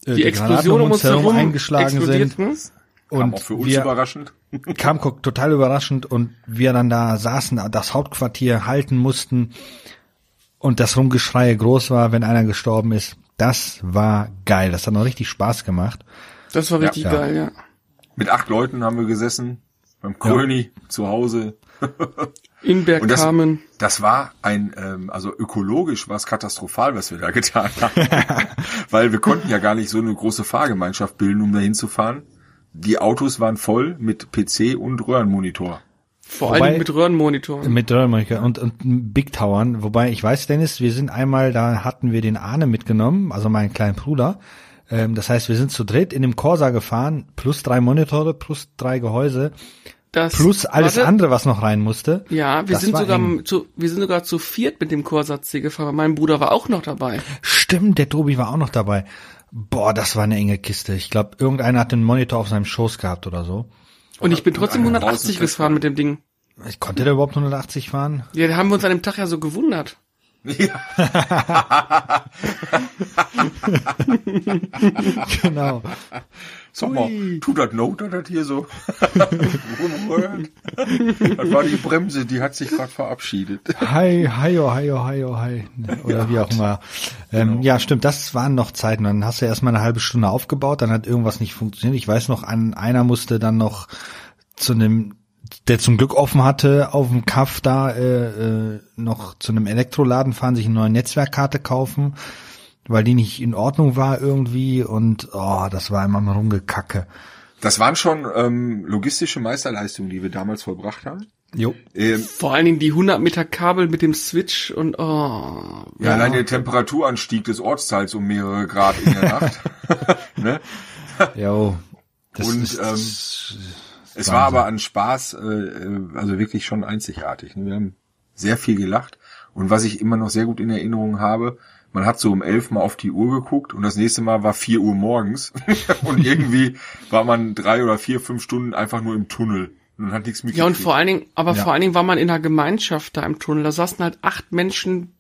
äh, die, die Explosionen um uns herum, herum eingeschlagen sind. Und kam auch für uns wir, überraschend. kam total überraschend und wir dann da saßen, das Hauptquartier halten mussten und das Rumgeschrei groß war, wenn einer gestorben ist. Das war geil. Das hat noch richtig Spaß gemacht. Das war richtig ja. geil, ja. Mit acht Leuten haben wir gesessen, beim Kröni ja. zu Hause. In Bergkamen. Das, das war ein, ähm, also ökologisch war es katastrophal, was wir da getan haben. Weil wir konnten ja gar nicht so eine große Fahrgemeinschaft bilden, um da hinzufahren. Die Autos waren voll mit PC und Röhrenmonitor. Vor allem mit Röhrenmonitor. Mit Röhrenmonitor und, und Big Towern. Wobei, ich weiß, Dennis, wir sind einmal, da hatten wir den Arne mitgenommen, also meinen kleinen Bruder, Ähm, das heißt, wir sind zu dritt in dem Corsa gefahren, plus drei Monitore, plus drei Gehäuse, Das, plus alles warte, andere, was noch rein musste. Ja, wir sind sogar eng. zu, wir sind sogar zu viert mit dem Chorsatz C gefahren, weil mein Bruder war auch noch dabei. Stimmt, der Tobi war auch noch dabei. Boah, das war eine enge Kiste. Ich glaube, irgendeiner hat den Monitor auf seinem Schoß gehabt oder so. Und ich bin trotzdem einer 180 draußen gefahren mit dem Ding. Ich konnte der überhaupt 180 fahren? Ja, da haben wir uns an dem Tag ja so gewundert. Ja. Genau. Sag mal, tut das Not, dass das hier so? Das war die Bremse, die hat sich gerade verabschiedet. Hi, hi, oh, hi, oh, hi, oh, hi. Oder wie auch immer. Ähm, Ja, stimmt, das waren noch Zeiten. Dann hast du erstmal eine halbe Stunde aufgebaut, dann hat irgendwas nicht funktioniert. Ich weiß noch, an einer musste dann noch zu einem, der zum Glück offen hatte, auf dem Kaff da äh, äh, noch zu einem Elektroladen fahren, sich eine neue Netzwerkkarte kaufen, weil die nicht in Ordnung war irgendwie und oh, das war immer mal rumgekacke. Das waren schon ähm, logistische Meisterleistungen, die wir damals vollbracht haben. Jo. Ähm, Vor allen Dingen die 100 Meter Kabel mit dem Switch und oh. ja, allein der Temperaturanstieg des Ortsteils um mehrere Grad in der Nacht. ne? Jo. Das Und, ist, ähm, Es war aber an Spaß, äh, äh, also wirklich schon einzigartig. Wir haben sehr viel gelacht. Und was ich immer noch sehr gut in Erinnerung habe, man hat so um elf Mal auf die Uhr geguckt und das nächste Mal war vier Uhr morgens. und irgendwie war man drei oder vier, fünf Stunden einfach nur im Tunnel und hat nichts Ja, und mitgekriegt. vor allen Dingen, aber Ja. vor allen Dingen war man in einer Gemeinschaft da im Tunnel. Da saßen halt acht Menschen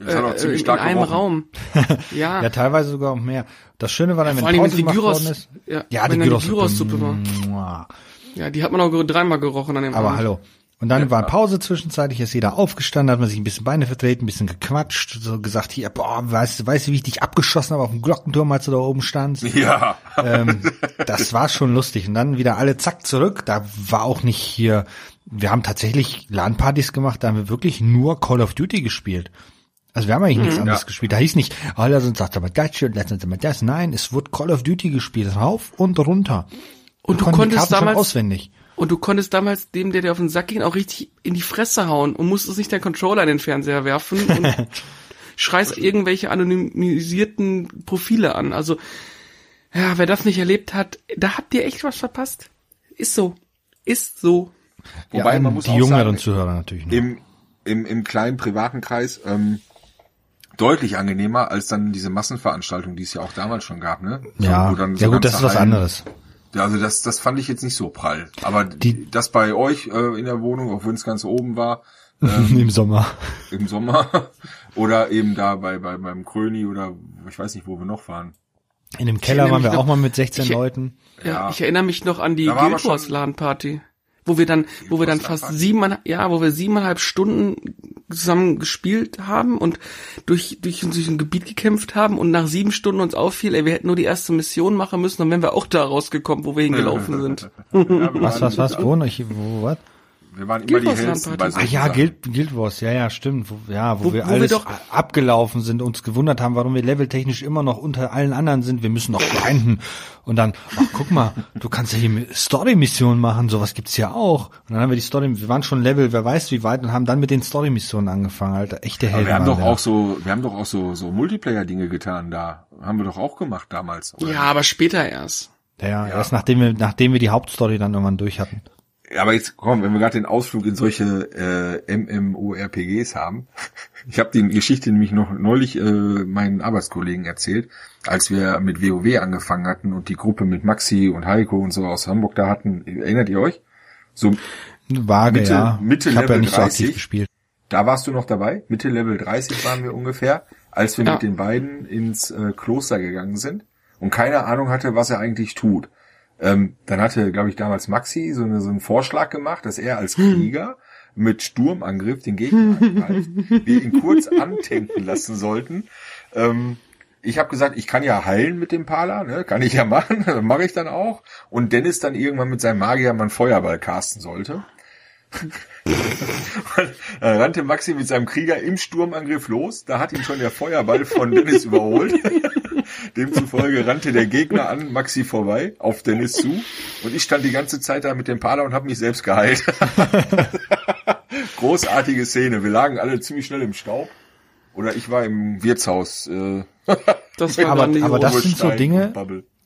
Das hat auch äh, in stark einem gerochen. Raum. Ja, Ja, teilweise sogar auch mehr. Das Schöne war dann, vor wenn Pause die gemacht Gyros, worden ist. ja, Ja, die dann Gyros-Suppe. Gyros-Suppe war. Ja, die hat man auch dreimal gerochen an dem Aber Abend. hallo. Und dann war Pause zwischenzeitlich, ist jeder aufgestanden, hat man sich ein bisschen Beine vertreten, ein bisschen gequatscht, so gesagt, hier, boah, weißt du, weißt du, wie ich dich abgeschossen habe auf dem Glockenturm, als du da oben standst? Ja, ähm, das war schon lustig. Und dann wieder alle zack zurück. Da war auch nicht hier, wir haben tatsächlich LAN-Partys gemacht, da haben wir wirklich nur Call of Duty gespielt. Also wir haben eigentlich nichts anderes Ja. gespielt. Da hieß nicht, oh, lass uns das aber das und lass uns aber das. Nein, es wurde Call of Duty gespielt, rauf und runter. Und du konnten die konntest damals- auswendig. Und du konntest damals dem, der dir auf den Sack ging, auch richtig in die Fresse hauen und musstest nicht deinen Controller in den Fernseher werfen und schreist irgendwelche anonymisierten Profile an. Also, ja, wer das nicht erlebt hat, da habt ihr echt was verpasst. Ist so. Ist so. Wobei ja, man muss die auch jüngeren sagen, Zuhörer natürlich. Noch. im, im, im kleinen privaten Kreis ähm, deutlich angenehmer als dann diese Massenveranstaltung, die es ja auch damals schon gab, ne? So, ja, so ja gut, das ist was anderes. Ja, also das, das fand ich jetzt nicht so prall. Aber Die- das bei euch äh, in der Wohnung, auch wenn es ganz oben war, ähm, Im Sommer. im Sommer, oder eben da bei, bei beim Kröni oder ich weiß nicht, wo wir noch waren. In dem Keller waren wir noch- auch mal mit 16 ich- Leuten. Ja, Ja. ich erinnere mich noch an die Guild Wars schon- LAN Party, wo wir dann, wo wir dann fast siebeneinhalb, ja, wo wir siebeneinhalb Stunden zusammen gespielt haben und durch, durch, durch ein Gebiet gekämpft haben und nach sieben Stunden uns auffiel, ey, wir hätten nur die erste Mission machen müssen, dann wären wir auch da rausgekommen, wo wir hingelaufen sind. Was, was, was? Wo? Ich, wo, was? Wir waren immer Guild die Wars hellsten bei Party. Ah ja. Guild, Guild Wars, ja, ja, stimmt. Wo, ja, wo, Wo- wir wo wir alles doch- abgelaufen sind, uns gewundert haben, warum wir leveltechnisch immer noch unter allen anderen sind. Wir müssen noch grinden. Und dann, ach guck mal, du kannst ja hier Story-Missionen machen, sowas gibt's ja auch. Und dann haben wir die Story, wir waren schon Level, wer weiß wie weit, und haben dann mit den Story-Missionen angefangen, Alter. Echte Aber Helden. wir haben doch auch so, wir haben doch auch so, so Multiplayer-Dinge getan da. Haben wir doch auch gemacht damals. oder? Ja, aber später erst. Ja, ja, erst nachdem wir, nachdem wir die Hauptstory dann irgendwann durch hatten. Aber jetzt komm, wenn wir gerade den Ausflug in solche äh, MMORPGs haben. Ich habe die Geschichte nämlich noch neulich äh, meinen Arbeitskollegen erzählt, als wir mit WoW angefangen hatten und die Gruppe mit Maxi und Heiko und so aus Hamburg da hatten. Erinnert ihr euch? So, Vage, Mitte- ja. Mitte ich habe ja Level nicht so aktiv 30. gespielt. da warst du noch dabei. Mitte Level 30 waren wir ungefähr, als wir Ja. mit den beiden ins äh, Kloster gegangen sind und keine Ahnung hatte, was er eigentlich tut. Ähm, dann hatte, glaube ich, damals Maxi so, eine, so einen Vorschlag gemacht, dass er als Krieger mit Sturmangriff den Gegner angreift, wir ihn kurz antanken lassen sollten. Ähm, ich habe gesagt, ich kann ja heilen mit dem Pala, ne? kann ich ja machen, mache ich dann auch. Und Dennis dann irgendwann mit seinem Magier mal einen Feuerball casten sollte. Dann rannte Maxi mit seinem Krieger im Sturmangriff los. Da hat ihn schon der Feuerball von Dennis überholt. Demzufolge rannte der Gegner an Maxi vorbei, auf Dennis zu. Und ich stand die ganze Zeit da mit dem Pala und habe mich selbst geheilt. Großartige Szene. Wir lagen alle ziemlich schnell im Staub. Oder ich war im Wirtshaus. Äh, Das war aber, aber das sind so Dinge,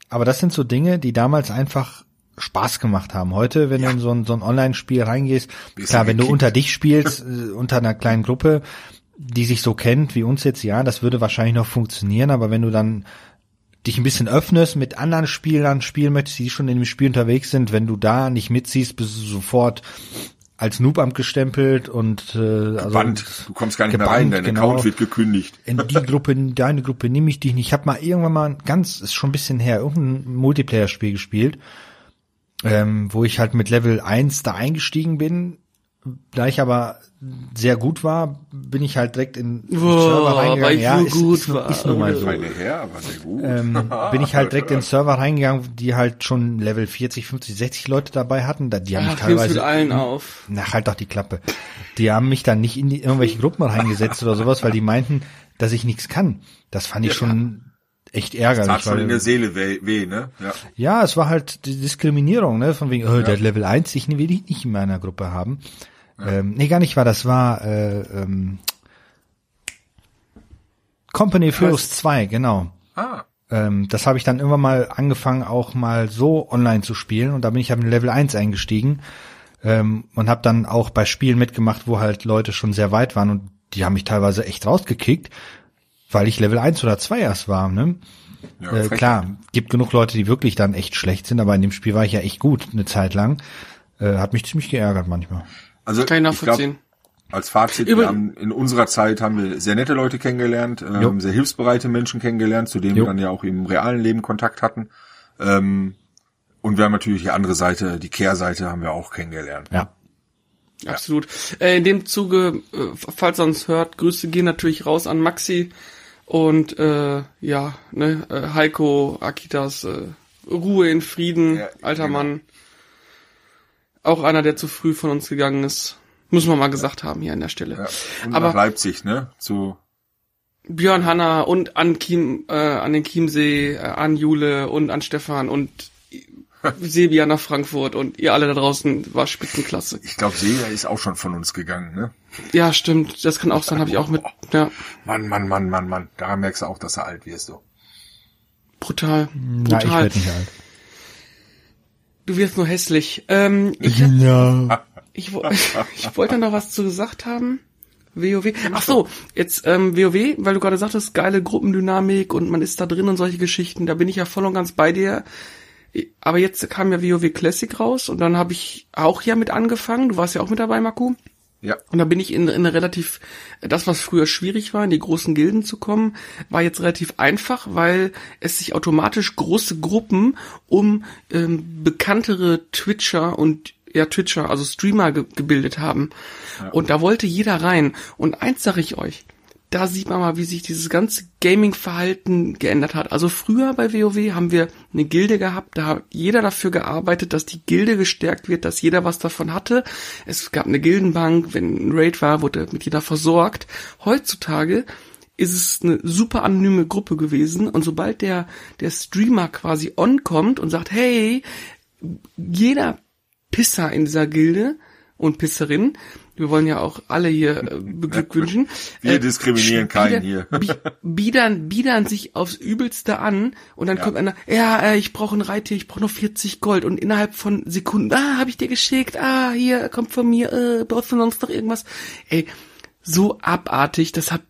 aber das sind so Dinge, die damals einfach Spaß gemacht haben. Heute, wenn du in so ein, so ein Online-Spiel reingehst, klar, du wenn du gekickt. unter dich spielst, äh, unter einer kleinen Gruppe, die sich so kennt wie uns jetzt, ja, das würde wahrscheinlich noch funktionieren, aber wenn du dann dich ein bisschen öffnest, mit anderen Spielern spielen möchtest, die schon in dem Spiel unterwegs sind, wenn du da nicht mitziehst, bist du sofort als Noob abgestempelt und äh, also Band. Du kommst gar nicht mehr gebannt, rein, dein genau. Account wird gekündigt. in die Gruppe, in deine Gruppe nehme ich dich nicht. Ich habe mal irgendwann mal ganz, ist schon ein bisschen her, irgendein Multiplayer-Spiel gespielt, ähm, wo ich halt mit Level 1 da eingestiegen bin. Da ich aber sehr gut war, bin ich halt direkt in den Boah, Server reingegangen. Ja, ist, gut ist, nur- war, ist nun mal so. Her. Ähm, bin ich halt direkt in den Server reingegangen, die halt schon Level 40, 50, 60 Leute dabei hatten. Da- Die haben mich Ach, teilweise mit allen auf. na, halt doch die Klappe. Die haben mich dann nicht in die, irgendwelche Gruppen reingesetzt oder sowas, weil die meinten, dass ich nichts kann. Das fand ich Ja. schon echt Tat ärgerlich. schon in der Seele weh, weh ne? Ja. ja, es war halt die Diskriminierung, ne? Von wegen, oh, der hat Level 1, ich will dich nicht in meiner Gruppe haben. Ähm, nee, gar nicht war, das war äh, ähm, Company Furious 2, genau. Ah, Ähm, das habe ich dann irgendwann mal angefangen, auch mal so online zu spielen und da bin ich halt in Level 1 eingestiegen ähm, und habe dann auch bei Spielen mitgemacht, wo halt Leute schon sehr weit waren und die haben mich teilweise echt rausgekickt, weil ich Level 1 oder 2 erst war. Ne? ja, Äh, klar, gibt genug Leute, die wirklich dann echt schlecht sind, aber in dem Spiel war ich ja echt gut eine Zeit lang. Äh, hat mich ziemlich geärgert manchmal. Also Kann ich ich glaub, nachvollziehen. als Fazit, Über- wir haben in unserer Zeit haben wir sehr nette Leute kennengelernt, ähm, sehr hilfsbereite Menschen kennengelernt, zu denen Jo. wir dann ja auch im realen Leben Kontakt hatten. Ähm, und wir haben natürlich die andere Seite, die Kehrseite haben wir auch kennengelernt. Ja. Absolut. Äh, in dem Zuge, äh, falls er uns hört, Grüße gehen natürlich raus an Maxi und äh, ja, ne, äh, Heiko, Akitas, äh, Ruhe in Frieden, Ja, alter genau. Mann. Auch einer, der zu früh von uns gegangen ist. Muss man mal gesagt haben hier an der Stelle. Ja. Und Aber- nach Leipzig, ne? Zu Björn Hanna und an Kiem, äh, an den Chiemsee, äh, an Jule und an Stefan und Sebia nach Frankfurt und ihr alle da draußen war Spitzenklasse. ich glaube, Seja ist auch schon von uns gegangen, ne? Ja, stimmt. Das kann auch sein, habe ich auch mit. Ja, Mann, Mann, Mann, Mann, Mann. Da merkst du auch, dass du alt wirst, so. brutal. Na, ich Brutal. werde nicht alt. Du wirst nur hässlich. Ähm, ich Ja. ich, ich wollte noch was zu gesagt haben. WoW. Ach so, jetzt ähm, WoW, weil du gerade sagtest, geile Gruppendynamik und man ist da drin und solche Geschichten. Da bin ich ja voll und ganz bei dir. Aber jetzt kam ja WoW Classic raus und dann habe ich auch ja mit angefangen. Du warst ja auch mit dabei, Marco. Ja. Und da bin ich in, in eine relativ, das was früher schwierig war, in die großen Gilden zu kommen, war jetzt relativ einfach, weil es sich automatisch große Gruppen um ähm, bekanntere Twitcher und ja Twitcher, also Streamer ge gebildet haben. Und da wollte jeder rein. Und eins sage ich euch, da sieht man mal, wie sich dieses ganze Gaming-Verhalten geändert hat. Also früher bei WoW haben wir eine Gilde gehabt, da hat jeder dafür gearbeitet, dass die Gilde gestärkt wird, dass jeder was davon hatte. Es gab eine Gildenbank, wenn ein Raid war, wurde mit jeder versorgt. Heutzutage ist es eine super anonyme Gruppe gewesen und sobald der, der Streamer quasi on kommt und sagt, hey, jeder Pisser in dieser Gilde und Pisserin, wir wollen ja auch alle hier äh, beglückwünschen. Wir äh, diskriminieren keinen hier. bi- Biedern, biedern sich aufs Übelste an und dann Ja. kommt einer, ja, äh, ich brauche ein Reittier, ich brauche nur 40 Gold und innerhalb von Sekunden, ah, habe ich dir geschickt, ah, hier, kommt von mir, äh, brauchst du sonst noch irgendwas? Ey, so abartig, das hat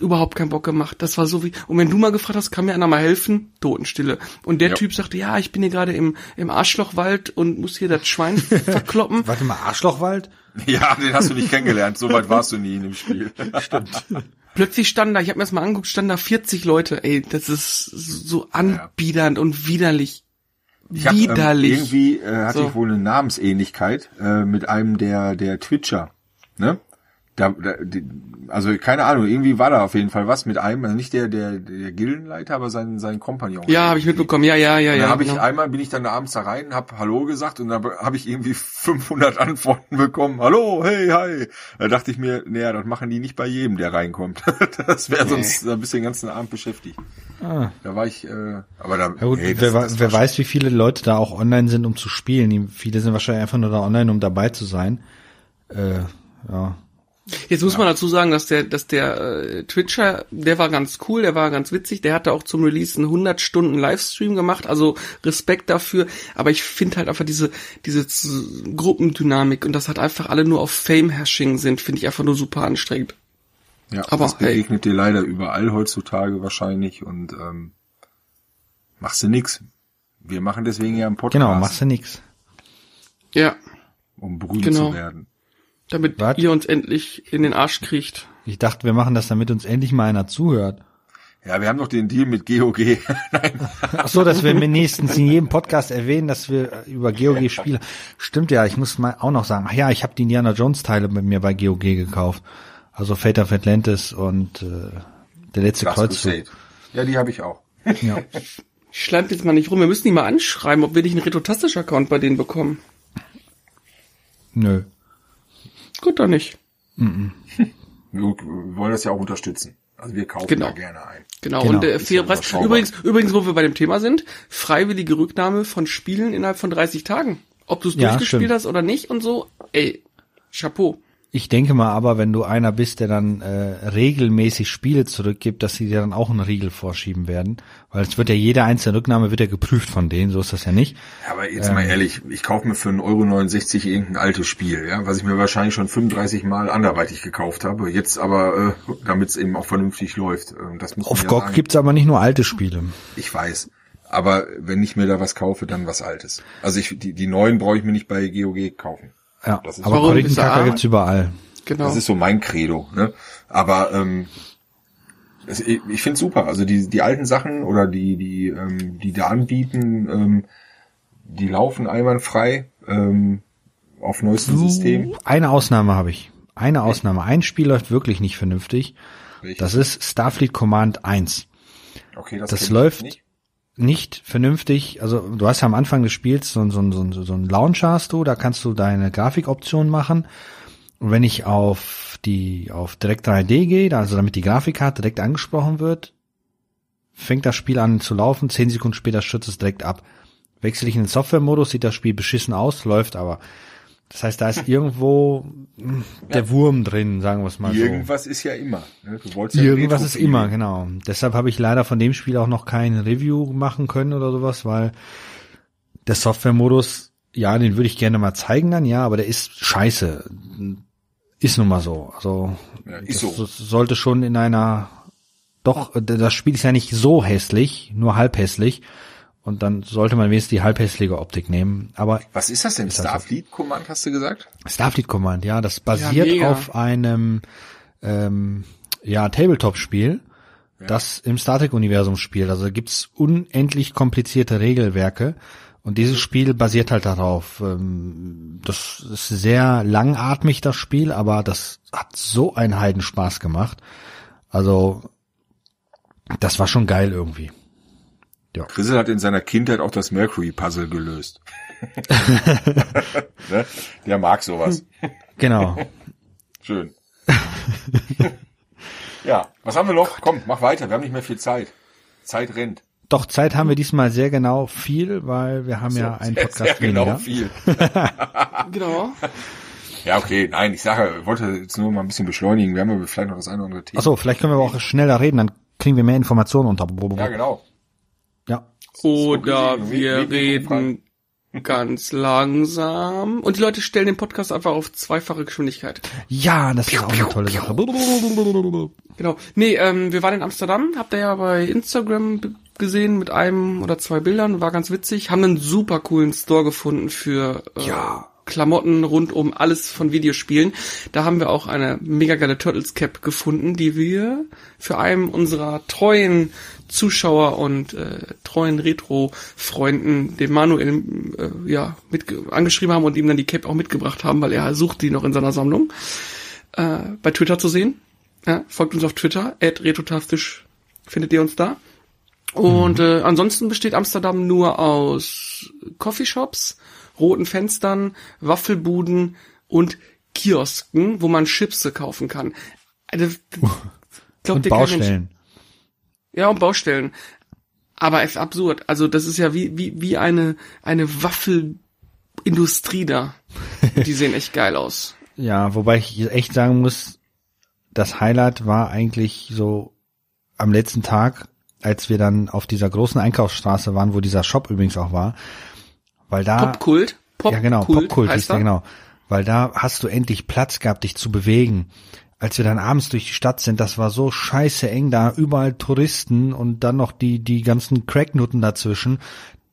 überhaupt keinen Bock gemacht. Das war so wie, und wenn du mal gefragt hast, kann mir einer mal helfen? Totenstille. Und der Ja. Typ sagte, ja, ich bin hier gerade im, im Arschlochwald und muss hier das Schwein verkloppen. Warte mal, Arschlochwald? Ja, den hast du nicht kennengelernt. So weit warst du nie in dem Spiel. Plötzlich standen da, ich habe mir das mal angeguckt, standen da 40 Leute. Ey, das ist so anbiedernd und widerlich. Ich hab, ähm, Widerlich. irgendwie äh, hatte So. ich wohl eine Namensähnlichkeit äh, mit einem der der Twitcher, ne? Da, da, die, also keine Ahnung, irgendwie war da auf jeden Fall was mit einem, also nicht der der der Gildenleiter, aber sein sein Kompagnon. ja, habe ich mitbekommen. Ja, ja, ja, Und ja. habe ich genau. einmal bin ich dann abends da rein, hab Hallo gesagt und dann habe ich irgendwie 500 Antworten bekommen. Hallo, hey, hi. Da dachte ich mir, naja, das machen die nicht bei jedem, der reinkommt. das wäre sonst ein bisschen den ganzen Abend beschäftigt. Ah. Da war ich, äh, aber da, Ja gut, hey, das- wer, das wer weiß, wie viele Leute da auch online sind, um zu spielen. Die, viele sind wahrscheinlich einfach nur da online, um dabei zu sein. Äh, ja. Jetzt muss ja. man dazu sagen, dass der, dass der äh, Twitcher, der war ganz cool, der war ganz witzig, der hatte auch zum Release einen 100 Stunden Livestream gemacht, also Respekt dafür. Aber ich finde halt einfach diese diese Gruppendynamik und das hat einfach alle nur auf Fame-Hashing sind, finde ich einfach nur super anstrengend. Ja, aber das begegnet hey. dir leider überall heutzutage wahrscheinlich und ähm, machst du nix. Wir machen deswegen ja einen Podcast. Genau, machst du nix. Ja. Um berühmt genau. zu werden. Damit Was? ihr uns endlich in den Arsch kriegt. Ich dachte, wir machen das, damit uns endlich mal einer zuhört. Ja, wir haben doch den Deal mit GOG. Nein. Ach so, dass wir mindestens in jedem Podcast erwähnen, dass wir über GOG spielen. Stimmt ja, ich muss mal auch noch sagen, ach ja, ich habe die Indiana Jones Teile mit mir bei GOG gekauft. Also Fate of Atlantis und äh, der letzte Kreuzzug. Ja, die habe ich auch. ja. Ich schleimt jetzt mal nicht rum. Wir müssen die mal anschreiben, ob wir nicht einen Retrotastisch-Account bei denen bekommen. Nö. Gut, dann nicht. -mm. Wir wollen das ja auch unterstützen. Also wir kaufen genau. da gerne ein. Genau, genau. und der faire Preis. Übrigens, übrigens, wo wir bei dem Thema sind, freiwillige Rücknahme von Spielen innerhalb von 30 Tagen. Ob du es ja, durchgespielt stimmt. hast oder nicht und so, ey, Chapeau. Ich denke mal aber, wenn du einer bist, der dann äh, regelmäßig Spiele zurückgibt, dass sie dir dann auch einen Riegel vorschieben werden. Weil es wird ja jede einzelne Rücknahme wird ja geprüft von denen, so ist das ja nicht. Ja, aber jetzt ähm, mal ehrlich, ich kaufe mir für 1,69 Euro irgendein altes Spiel, ja, was ich mir wahrscheinlich schon 35 Mal anderweitig gekauft habe. Jetzt aber, äh, damit es eben auch vernünftig läuft. Äh, das muss Auf GOG ja gibt's aber nicht nur alte Spiele. Ich weiß. Aber wenn ich mir da was kaufe, dann was Altes. Also ich, die, die neuen brauche ich mir nicht bei GOG kaufen. Ja, aber Korrektenkacker gibt's überall. Genau. Das ist so mein Credo. Ne? Aber ähm, es, ich, ich finde super. Also die die alten Sachen oder die die ähm, die da anbieten, ähm, die laufen einwandfrei ähm, auf neuestem System. Eine Ausnahme habe ich. Eine Ausnahme. Ein Spiel läuft wirklich nicht vernünftig. Welches? Das ist Starfleet Command 1. Okay, das, das läuft nicht. vernünftig. Also du hast ja am Anfang des Spiels so, so, so, so ein Launcher hast du, da kannst du deine Grafikoptionen machen und wenn ich auf die, auf Direct 3D gehe, also damit die Grafikkarte direkt angesprochen wird, fängt das Spiel an zu laufen, zehn Sekunden später stürzt es direkt ab. Wechsel ich in den Software-Modus, sieht das Spiel beschissen aus, läuft aber. Das heißt, da ist irgendwo der ja. Wurm drin, sagen wir es mal Irgendwas so. Irgendwas ist ja immer. Ne? Du wolltest ja Irgendwas ist immer, genau. Deshalb habe ich leider von dem Spiel auch noch kein Review machen können oder sowas, weil der Software-Modus ja, den würde ich gerne mal zeigen dann, ja, aber der ist scheiße. Ist nun mal so. Also ja, ist das, so. sollte schon in einer doch, das Spiel ist ja nicht so hässlich, nur halb hässlich. Und dann sollte man wenigstens die halbhässliche Optik nehmen. Aber was ist das denn? Ist Starfleet Command hast du gesagt? Starfleet Command, ja, das basiert ja, auf einem ähm, ja Tabletop-Spiel, ja. das im Star Trek Universum spielt. Also gibt's unendlich komplizierte Regelwerke und dieses Spiel basiert halt darauf. Ähm, das ist sehr langatmig, das Spiel, aber das hat so einen Heidenspaß gemacht. Also, das war schon geil irgendwie. Ja. Chrisel hat in seiner Kindheit auch das Mercury-Puzzle gelöst. ne? Der mag sowas. Genau. Schön. ja, was haben wir noch? Komm, mach weiter, wir haben nicht mehr viel Zeit. Zeit rennt. Doch, Zeit haben wir diesmal sehr genau viel, weil wir haben so, ja einen Podcast sehr, sehr genau weniger. viel. genau. Ja, okay, nein, ich sage, ich wollte jetzt nur mal ein bisschen beschleunigen. Wir haben aber vielleicht noch das eine oder andere Thema. Achso, vielleicht können wir aber auch schneller reden, dann kriegen wir mehr Informationen unter. Ja, genau. Oder wir reden ganz langsam und die Leute stellen den Podcast einfach auf zweifache Geschwindigkeit. Ja, das ist auch eine tolle Sache. Genau. Nee, ähm, wir waren in Amsterdam, habt ihr ja bei Instagram gesehen mit einem oder zwei Bildern, war ganz witzig. Haben einen super coolen Store gefunden für äh, ja. Klamotten rund um alles von Videospielen. Da haben wir auch eine mega geile Turtles Cap gefunden, die wir für einen unserer treuen Zuschauer und äh, treuen Retro-Freunden, den Manuel, äh, ja, mit angeschrieben haben und ihm dann die Cap auch mitgebracht haben, weil er sucht die noch in seiner Sammlung. Äh, bei Twitter zu sehen. Ja, folgt uns auf Twitter, retrotastisch findet ihr uns da. Und mhm. äh, ansonsten besteht Amsterdam nur aus Coffeeshops, roten Fenstern, Waffelbuden und Kiosken, wo man Chipse kaufen kann. Also, glaub, und Baustellen. Ja, und Baustellen. Aber es ist absurd. Also das ist ja wie, wie, wie eine, eine Waffelindustrie da. Die sehen echt geil aus. Ja, wobei ich echt sagen muss, das Highlight war eigentlich so am letzten Tag, als wir dann auf dieser großen Einkaufsstraße waren, wo dieser Shop übrigens auch war, weil da Popkult, Pop ja genau Popkult heißt der, genau, weil da hast du endlich Platz gehabt, dich zu bewegen. Als wir dann abends durch die Stadt sind, das war so scheiße eng da, überall Touristen und dann noch die die ganzen Cracknutten dazwischen.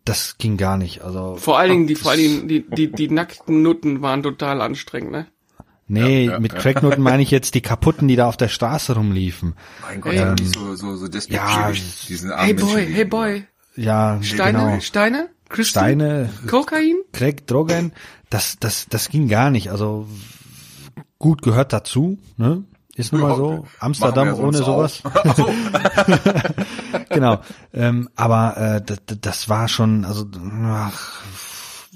Das ging gar nicht. Also vor allen Dingen die vor allen Dingen die die die nackten Nutten waren total anstrengend, ne? Nee, ja, ja, mit Cracknoten meine ich jetzt die kaputten, die da auf der Straße rumliefen. Mein Gott, ähm, die so, so, so ja, diesen Hey Boy, hey Boy. Ja, Steine, genau. Steine, Crystal, Steine, Kokain, Crack, Drogen, das, das, das ging gar nicht. Also gut gehört dazu, ne? Ist nun mal so. Amsterdam ohne sowas. So. genau. Ähm, aber äh, das, das war schon, also ach,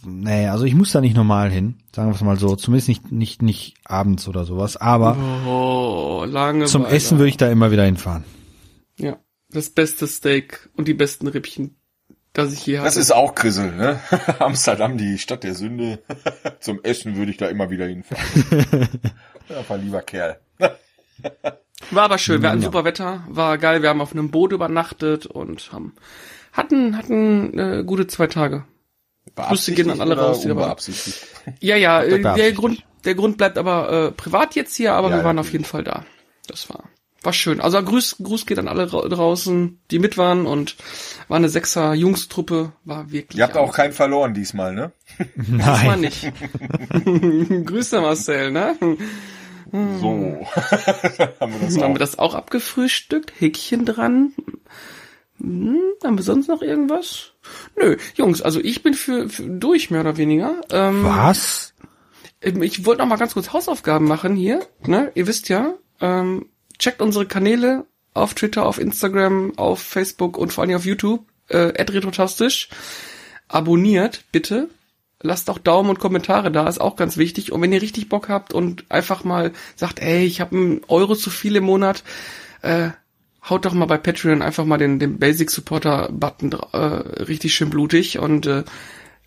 nee, also ich muss da nicht normal hin, sagen wir es mal so, zumindest nicht nicht nicht abends oder sowas, aber oh, lange zum. Essen würde ich da immer wieder hinfahren. Ja, das beste Steak und die besten Rippchen, das ich je hatte. Das ist auch Grissel, ne? Amsterdam, die Stadt der Sünde. zum Essen würde ich da immer wieder hinfahren. ja, lieber Kerl. War aber schön, wir hatten super Wetter, war geil, wir haben auf einem Boot übernachtet und haben hatten hatten äh, gute zwei Tage. Grüße gehen an alle raus, die dabei Ja, ja, äh, der Grund, der Grund bleibt aber äh, privat jetzt hier, aber ja, wir waren ja, auf jeden Fall da. Das war war schön. Also Gruß, Gruß geht an alle draußen, die mit waren und war eine Sechser Jungstruppe, war wirklich. Ihr habt auch keinen verloren diesmal, ne? Nein. Diesmal nicht. Grüße Marcel, ne? So. haben, wir das, haben wir das auch abgefrühstückt? Häkchen dran? Hm, haben wir sonst noch irgendwas? Nö, Jungs, also ich bin für, für durch, mehr oder weniger. Ähm, Was? Ähm, ich wollte noch mal ganz kurz Hausaufgaben machen hier. Ne? Ihr wisst ja, ähm, checkt unsere Kanäle auf Twitter, auf Instagram, auf Facebook und vor allem auf YouTube. Äh, retrotastisch. Abonniert, bitte. Lasst auch Daumen und Kommentare da, ist auch ganz wichtig. Und wenn ihr richtig Bock habt und einfach mal sagt, ey, ich habe einen Euro zu viel im Monat, äh, haut doch mal bei Patreon einfach mal den, den Basic Supporter Button äh, richtig schön blutig und äh,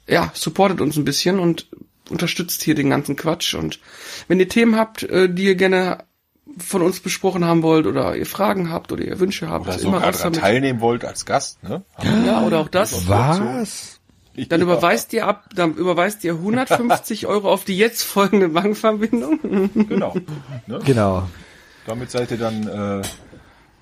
ja, supportet uns ein bisschen und unterstützt hier den ganzen Quatsch. Und wenn ihr Themen habt, äh, die ihr gerne von uns besprochen haben wollt oder ihr Fragen habt oder ihr Wünsche habt, oder immer raus damit. teilnehmen wollt als Gast, ne? Ja, oder auch das. Was? Dann überweist ihr ab, dann überweist ihr 150 Euro auf die jetzt folgende Bankverbindung. Genau. Ne? Genau. Damit seid ihr dann äh,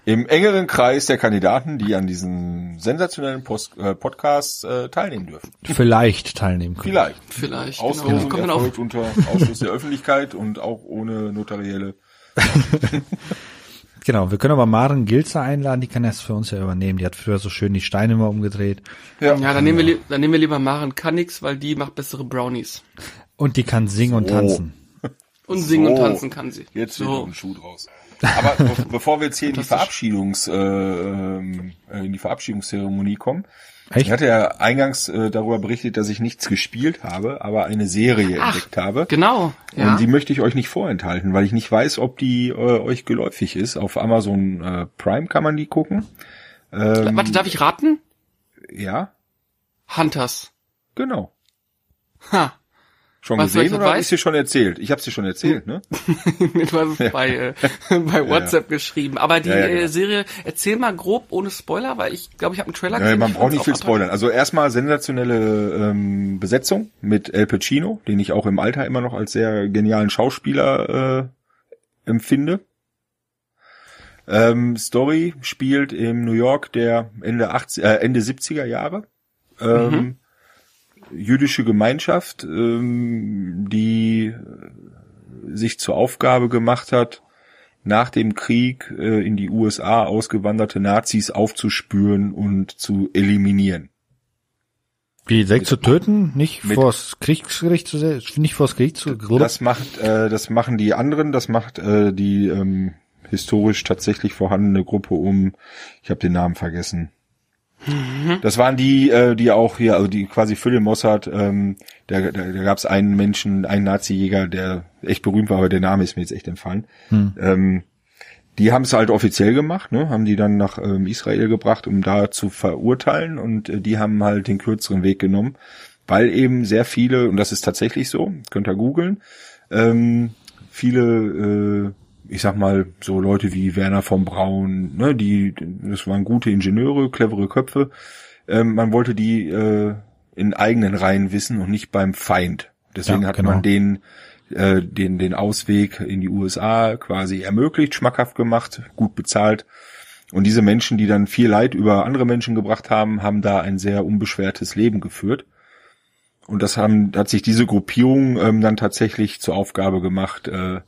im engeren Kreis der Kandidaten, die an diesen sensationellen Post, äh, Podcasts äh, teilnehmen dürfen. Vielleicht teilnehmen können. Vielleicht. Vielleicht. Auslosung genau. erfolgt unter Ausschluss der Öffentlichkeit und auch ohne notarielle. genau, wir können aber Maren Gilzer einladen, die kann das für uns ja übernehmen. Die hat früher so schön die Steine immer umgedreht. Ja, ja dann, nehmen wir, dann nehmen wir lieber Maren Kannix, weil die macht bessere Brownies. Und die kann singen so. und tanzen. Und singen so. und tanzen kann sie. Jetzt so. ein Schuh draus. Aber be bevor wir jetzt hier in die Verabschiedungs, äh, ähm, äh, in die Verabschiedungszeremonie kommen, Echt? Ich hatte ja eingangs äh, darüber berichtet, dass ich nichts gespielt habe, aber eine Serie Ach, entdeckt habe. Genau. Ja. Und die möchte ich euch nicht vorenthalten, weil ich nicht weiß, ob die äh, euch geläufig ist. Auf Amazon äh, Prime kann man die gucken. Ähm, Warte, darf ich raten? Ja. Hunters. Genau. Ha. Schon Was gesehen oder habe ich dir schon erzählt? Ich habe dir schon erzählt, ne? du hast es bei, äh, bei WhatsApp ja. geschrieben. Aber die ja, ja, genau. Äh, Serie, erzähl mal grob ohne Spoiler, weil ich glaube, ich habe einen Trailer gesehen. man braucht nicht viel spoilern. Also erstmal sensationelle ähm, Besetzung mit El Pacino, den ich auch im Alter immer noch als sehr genialen Schauspieler äh, empfinde. Ähm, Story spielt im New York der Ende 80, äh, Ende 70er Jahre. Ähm, mhm jüdische Gemeinschaft, ähm, die sich zur Aufgabe gemacht hat, nach dem Krieg äh, in die USA ausgewanderte Nazis aufzuspüren und zu eliminieren. Die direkt zu töten, nicht vors Kriegsgericht zu nicht vors Krieg zu Das macht äh, das machen die anderen, das macht äh, die ähm, historisch tatsächlich vorhandene Gruppe um ich habe den Namen vergessen. Mhm. Das waren die, äh, die auch hier, also die quasi für den Mossad, ähm, da, da, da gab es einen Menschen, einen Nazi-Jäger, der echt berühmt war, aber der Name ist mir jetzt echt entfallen. Mhm. Ähm, die haben es halt offiziell gemacht, ne? haben die dann nach ähm, Israel gebracht, um da zu verurteilen und äh, die haben halt den kürzeren Weg genommen, weil eben sehr viele, und das ist tatsächlich so, könnt ihr googeln, ähm, viele, äh, ich sag mal, so Leute wie Werner von Braun, ne, die, das waren gute Ingenieure, clevere Köpfe. Ähm, man wollte die äh, in eigenen Reihen wissen und nicht beim Feind. Deswegen Ja, hat genau. man den, äh, den, den Ausweg in die USA quasi ermöglicht, schmackhaft gemacht, gut bezahlt. Und diese Menschen, die dann viel Leid über andere Menschen gebracht haben, haben da ein sehr unbeschwertes Leben geführt. Und das haben, hat sich diese Gruppierung ähm, dann tatsächlich zur Aufgabe gemacht, äh,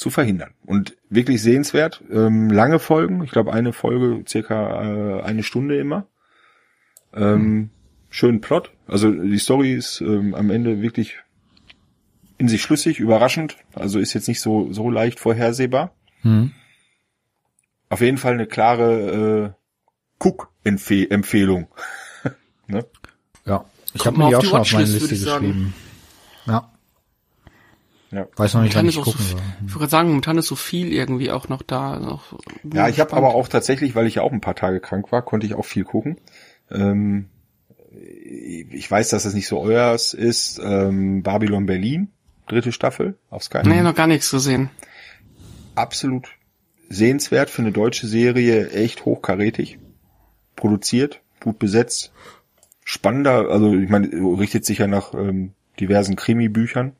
zu verhindern. Und wirklich sehenswert, ähm, lange Folgen, ich glaube eine Folge circa äh, eine Stunde immer. Ähm, Schönen Plot, also die Story ist ähm, am Ende wirklich in sich schlüssig, überraschend, also ist jetzt nicht so so leicht vorhersehbar. Hm. Auf jeden Fall eine klare äh, Cook-Empfehlung. ne? Ja. Ich habe mir die auch schon auf meine Liste geschrieben. Ja. Ja. Weiß noch nicht, wann Momentan ich so, gucken viel- soll. ich würde gerade sagen, momentan ist so viel irgendwie auch noch da. Noch, Ja, ich habe aber auch tatsächlich, weil ich ja auch ein paar Tage krank war, konnte ich auch viel gucken. Ähm, ich weiß, dass es nicht so euers ist. Ähm, Babylon Berlin, dritte Staffel auf Sky. Nee, noch gar nichts gesehen. Absolut sehenswert für eine deutsche Serie, echt hochkarätig. Produziert, gut besetzt. Spannender, also ich meine, richtet sich ja nach ähm, diversen Krimi-Büchern.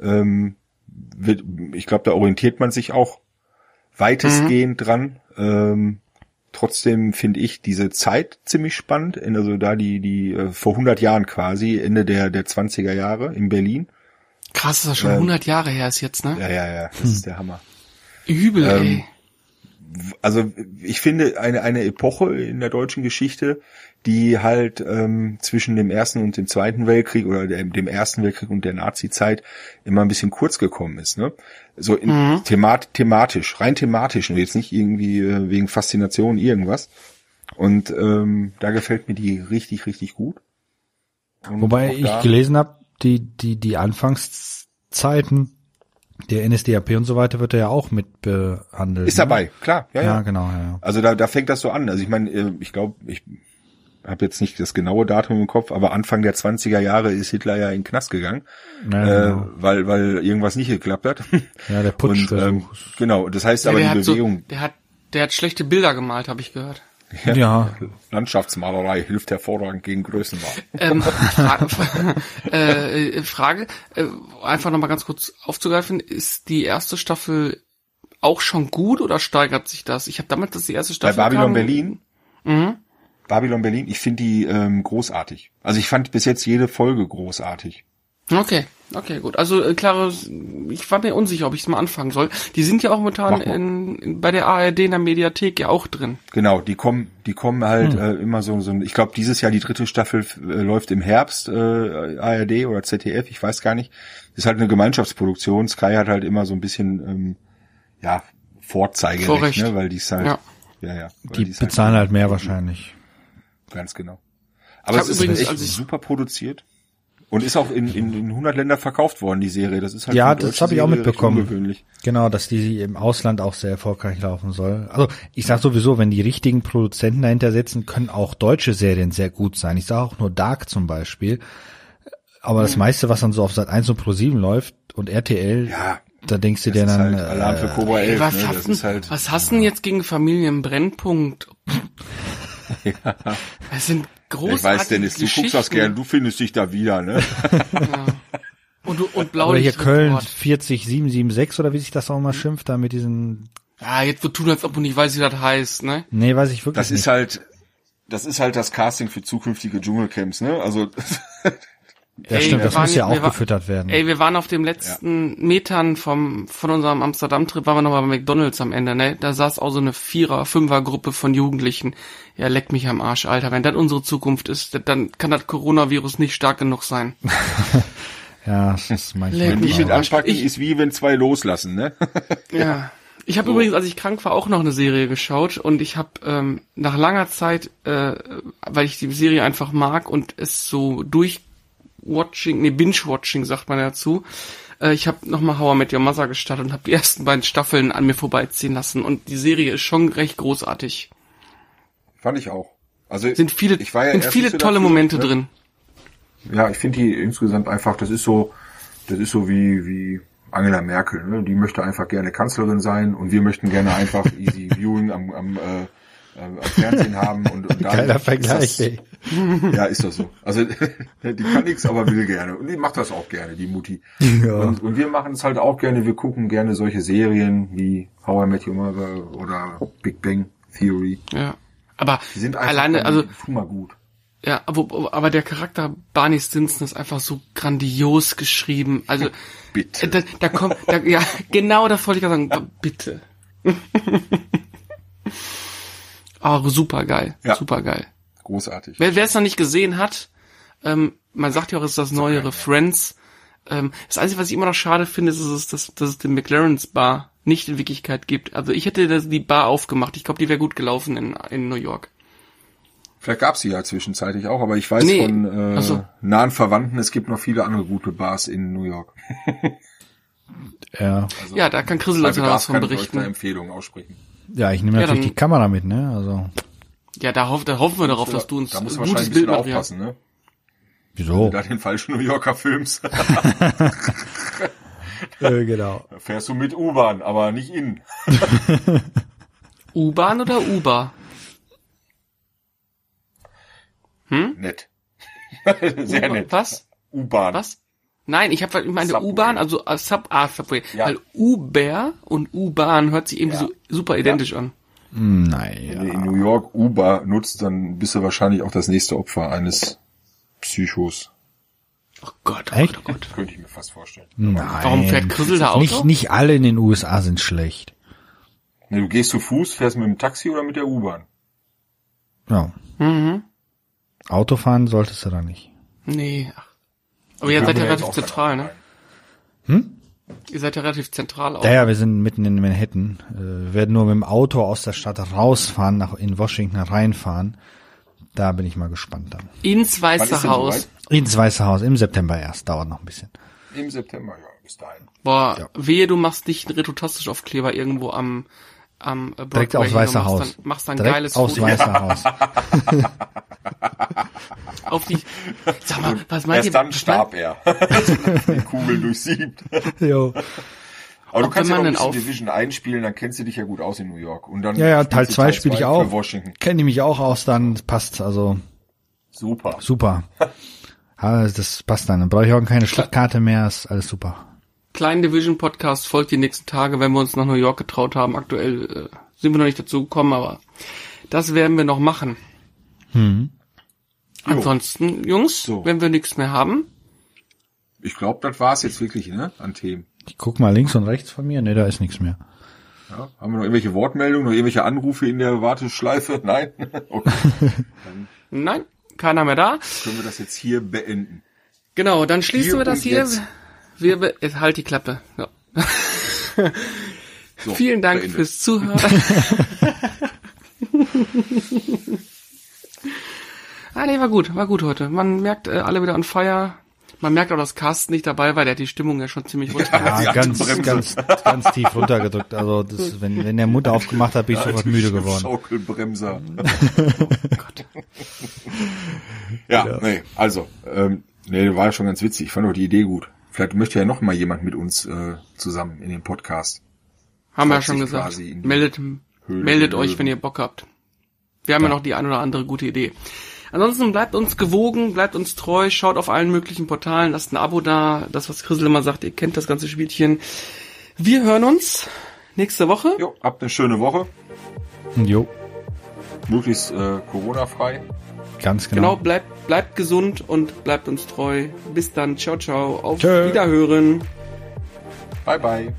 Ähm, wird, ich glaube, da orientiert man sich auch weitestgehend dran. Ähm, trotzdem finde ich diese Zeit ziemlich spannend. Also da die, die äh, vor 100 Jahren quasi, Ende der, der 20er Jahre in Berlin. Krass, dass das schon Ähm, 100 Jahre her ist jetzt, ne? Ja, ja, ja, das ist der Hammer. Übel, ähm, ey. also ich finde eine eine Epoche in der deutschen Geschichte, die halt ähm, zwischen dem ersten und dem zweiten Weltkrieg oder dem, dem ersten Weltkrieg und der Nazi-Zeit immer ein bisschen kurz gekommen ist. Ne? So in, Mhm. themat, thematisch, rein thematisch und jetzt nicht irgendwie äh, wegen Faszination irgendwas. Und ähm, da gefällt mir die richtig richtig gut. Und Wobei ich gelesen habe, die, die, die Anfangszeiten der NSDAP und so weiter wird er ja auch mit behandelt. ist ne? dabei, klar, ja, Ja, ja. genau, ja. ja. Also da, da fängt das so an. Also ich meine, äh, ich glaube, ich habe jetzt nicht das genaue Datum im Kopf, aber Anfang der 20er Jahre ist Hitler ja in den Knast gegangen, Ja, äh, genau. weil weil irgendwas nicht geklappt hat. Ja, der Und ähm, genau, das heißt Ja, aber der, die hat so, Bewegung, der hat, der hat schlechte Bilder gemalt, habe ich gehört. ja. Landschaftsmalerei hilft hervorragend gegen Größenwahn. Ähm, Fra äh, äh, Frage, äh, einfach nochmal ganz kurz aufzugreifen, ist die erste Staffel auch schon gut oder steigert sich das? Ich habe damals, dass die erste Bei Staffel Babylon kam, Berlin, Mhm. Babylon Berlin, ich finde die ähm, großartig. Also ich fand bis jetzt jede Folge großartig. Okay, okay, gut. Also äh, klare, ich war mir unsicher, ob ich es mal anfangen soll. Die sind ja auch momentan in, in, bei der ARD in der Mediathek ja auch drin. Genau, die kommen, die kommen halt äh, immer so, so. Ich glaube, dieses Jahr die dritte Staffel äh, läuft im Herbst äh, ARD oder ZDF, ich weiß gar nicht. Ist halt eine Gemeinschaftsproduktion. Sky hat halt immer so ein bisschen, ähm, ja, Vorzeigerecht, Vorrecht. ne, weil die ist halt, Ja. ja, ja, Die ist bezahlen halt mehr wahrscheinlich. Ganz genau. Aber es ist übrigens, echt super produziert und ist auch in, in, in 100 Länder verkauft worden die Serie. Das ist halt Ja, das habe ich auch mitbekommen. Ungewöhnlich. Genau, dass die im Ausland auch sehr erfolgreich laufen soll. Also ich sag sowieso, wenn die richtigen Produzenten dahinter sitzen, können auch deutsche Serien sehr gut sein. Ich sage auch nur Dark zum Beispiel. Aber das meiste, was dann so auf Sat 1 und Pro 7 läuft und RTL, Ja, da denkst du das dir ist dann, halt Alarm für äh, Cobra 11. was, ne? Das hast halt, was hast denn jetzt gegen Familienbrennpunkt? Das sind großartige ich weiß, Dennis, du guckst das gern, du findest dich da wieder, ne? Ja. Und, du- und oder Blaulicht hier Köln Report. 40776 oder wie sich das auch mal schimpft, da mit diesen, Ja, jetzt wird tun, als ob du nicht weißt, wie das heißt, ne? nee, weiß ich wirklich Das nicht. ist halt, das ist halt das Casting für zukünftige Dschungelcamps, ne? Also, ja, Ey, stimmt, das waren muss ja ja- auch war- gefüttert werden. Ey, wir waren auf dem letzten Metern vom, von unserem Amsterdam-Trip, waren wir nochmal bei McDonalds am Ende, ne? Da saß auch so eine Vierer-, Fünfer-Gruppe von Jugendlichen. Ja, leck mich am Arsch, Alter. Wenn das unsere Zukunft ist, dann kann das Coronavirus nicht stark genug sein. ja, das ist manchmal. Leck mich mit anpacken Ich- ist wie wenn zwei loslassen, ne? Ja. Ich habe übrigens, als ich krank war, auch noch eine Serie geschaut und ich habe ähm, nach langer Zeit, äh, weil ich die Serie einfach mag und es so durchwatching, nee, Binge-Watching sagt man dazu, äh, ich habe nochmal How I Met Your Mother gestartet und habe die ersten beiden Staffeln an mir vorbeiziehen lassen und die Serie ist schon recht großartig. Fand ich auch. Also, Sind viele, ich war ja sind viele tolle dafür, Momente ne? drin. Ja, ich finde die insgesamt einfach, das ist so, das ist so wie, wie Angela Merkel. Ne? Die möchte einfach gerne Kanzlerin sein und wir möchten gerne einfach easy viewing am, am, äh, am Fernsehen haben. Und, und Geiler Vergleich, das, ey. Ja, ist das so. Also die kann nichts, aber will gerne. Und die macht das auch gerne, die Mutti. Ja. Und, und wir machen es halt auch gerne. Wir gucken gerne solche Serien wie How I Met Your Mother oder Big Bang Theory. Ja. Aber Die sind einfach alleine, also mal gut. Ja, aber, aber der Charakter Barney Stinson ist einfach so grandios geschrieben. Also Bitte. Da, da kommt, da, ja, genau, das wollte ich gerade sagen. Bitte. oh, super geil, Ja. super geil. Großartig. Wer wer es noch nicht gesehen hat, ähm, man sagt ja auch, es ist das neuere Friends. Ähm, das Einzige, was ich immer noch schade finde, ist, ist dass, dass es den McLaren's Bar nicht in Wirklichkeit gibt. Also ich hätte das, die Bar aufgemacht. Ich glaube, die wäre gut gelaufen in, in New York. Vielleicht gab's sie ja zwischenzeitlich auch, aber ich weiß Nee. von äh, so. nahen Verwandten, es gibt noch viele andere gute Bars in New York. Ja. Also, Ja, da kann Chris bei Leute was Bedarf von kann ich euch berichten. da Empfehlungen aussprechen. Ja, ich nehme Ja, natürlich dann- die Kamera mit, ne? Also. Ja, da, hoff, da hoffen wir darauf, dass du uns da musst du gutes wahrscheinlich ein bisschen aufpassen, ne? Wieso? Da den falschen New Yorker filmst, äh, genau. da fährst du mit U-Bahn, aber nicht in. U-Bahn oder Uber? Nett. Sehr nett. Was? U-Bahn. Was? Nein, ich habe ich meine. U-Bahn, also äh, Sub ah, Subway, Ja. weil Uber und U-Bahn hört sich irgendwie Ja. so super identisch an. Naja. Wenn du in New York Uber nutzt, dann bist du wahrscheinlich auch das nächste Opfer eines Psychos. Oh Gott, oh Echt? Gott, oh Gott. Könnte ich mir fast vorstellen. Nein. Warum fährt Grissel da Auto? Nicht, nicht alle in den USA sind schlecht. Ne, du gehst zu Fuß, fährst mit dem Taxi oder mit der U-Bahn. Ja. Mhm. Autofahren solltest du da nicht. Nee. Ach. Aber ihr seid ja relativ zentral, ne? Auto Ihr seid ja relativ zentral auch. Ja, ja, wir sind mitten in Manhattan. Äh, Wir werden nur mit dem Auto aus der Stadt rausfahren, nach in Washington reinfahren. Da bin ich mal gespannt dann. Ins Weiße Haus. soweit? Ins Weiße Haus im September erst. Dauert noch ein bisschen. Im September, ja, bis dahin. Boah, Ja. wehe, du machst nicht einen Retrotastisch Aufkleber irgendwo am am äh, Direkt Broadway aufs hin und Weiße machst Haus. Dann, machst dann ein Direkt geiles aufs Foto Weiße Haus. auf die. Sag mal, was meint Erst ihr? dann was starb er. die Kugel durchsiebt. Jo. Aber du Ob kannst wenn ja noch ein bisschen Division einspielen, dann kennst du dich ja gut aus in New York. Und dann Ja, ja, Teil du 2 spiele ich auch. Für Washington. Kenne mich auch aus, dann passt also Super. super. Ja, das passt dann. Dann brauche ich auch keine Stadtkarte mehr, ist alles super. Kleinen Division Podcast folgt die nächsten Tage, wenn wir uns nach New York getraut haben. Aktuell äh, sind wir noch nicht dazu gekommen, aber das werden wir noch machen. Hm. Ansonsten, Jungs, So. wenn wir nichts mehr haben, Ich glaube, das war's jetzt wirklich, ne, an Themen. Ich guck mal links und rechts von mir. Ne, da ist nichts mehr. Ja, haben wir noch irgendwelche Wortmeldungen, noch irgendwelche Anrufe in der Warteschleife? Nein? Okay. nein, keiner mehr da. Können wir das jetzt hier beenden? Genau, dann schließen Hier wir das hier. jetzt. Wir jetzt halt die Klappe. Ja. So, Vielen Dank beendet. fürs Zuhören. ah, nee, war gut, war gut heute. Man merkt äh, alle wieder on fire. Man merkt auch, dass Carsten nicht dabei war, der hat die Stimmung ja schon ziemlich runter. Ja, Die ganz, ganz, ganz tief runtergedrückt. Also das, wenn, wenn der Mund aufgemacht hat, bin ich sofort müde geworden. Schaukelbremser. Gott. Ja, nee, also, ähm, nee, war ja schon ganz witzig. Ich fand auch die Idee gut. Vielleicht möchte ja noch mal jemand mit uns äh, zusammen in den Podcast. Haben wir ja schon gesagt. Meldet, Höhle meldet euch, wenn ihr Bock habt. Wir haben ja. noch die ein oder andere gute Idee. Ansonsten bleibt uns gewogen, bleibt uns treu, schaut auf allen möglichen Portalen, lasst ein Abo da. Das, was Chrisel immer sagt, ihr kennt das ganze Spielchen. Wir hören uns nächste Woche. Jo, habt eine schöne Woche. Jo, Möglichst äh, Corona-frei. ganz Genau, genau. bleibt, Bleibt gesund und bleibt uns treu. Bis dann. Ciao, ciao. Auf Tschö. Wiederhören. Bye, bye.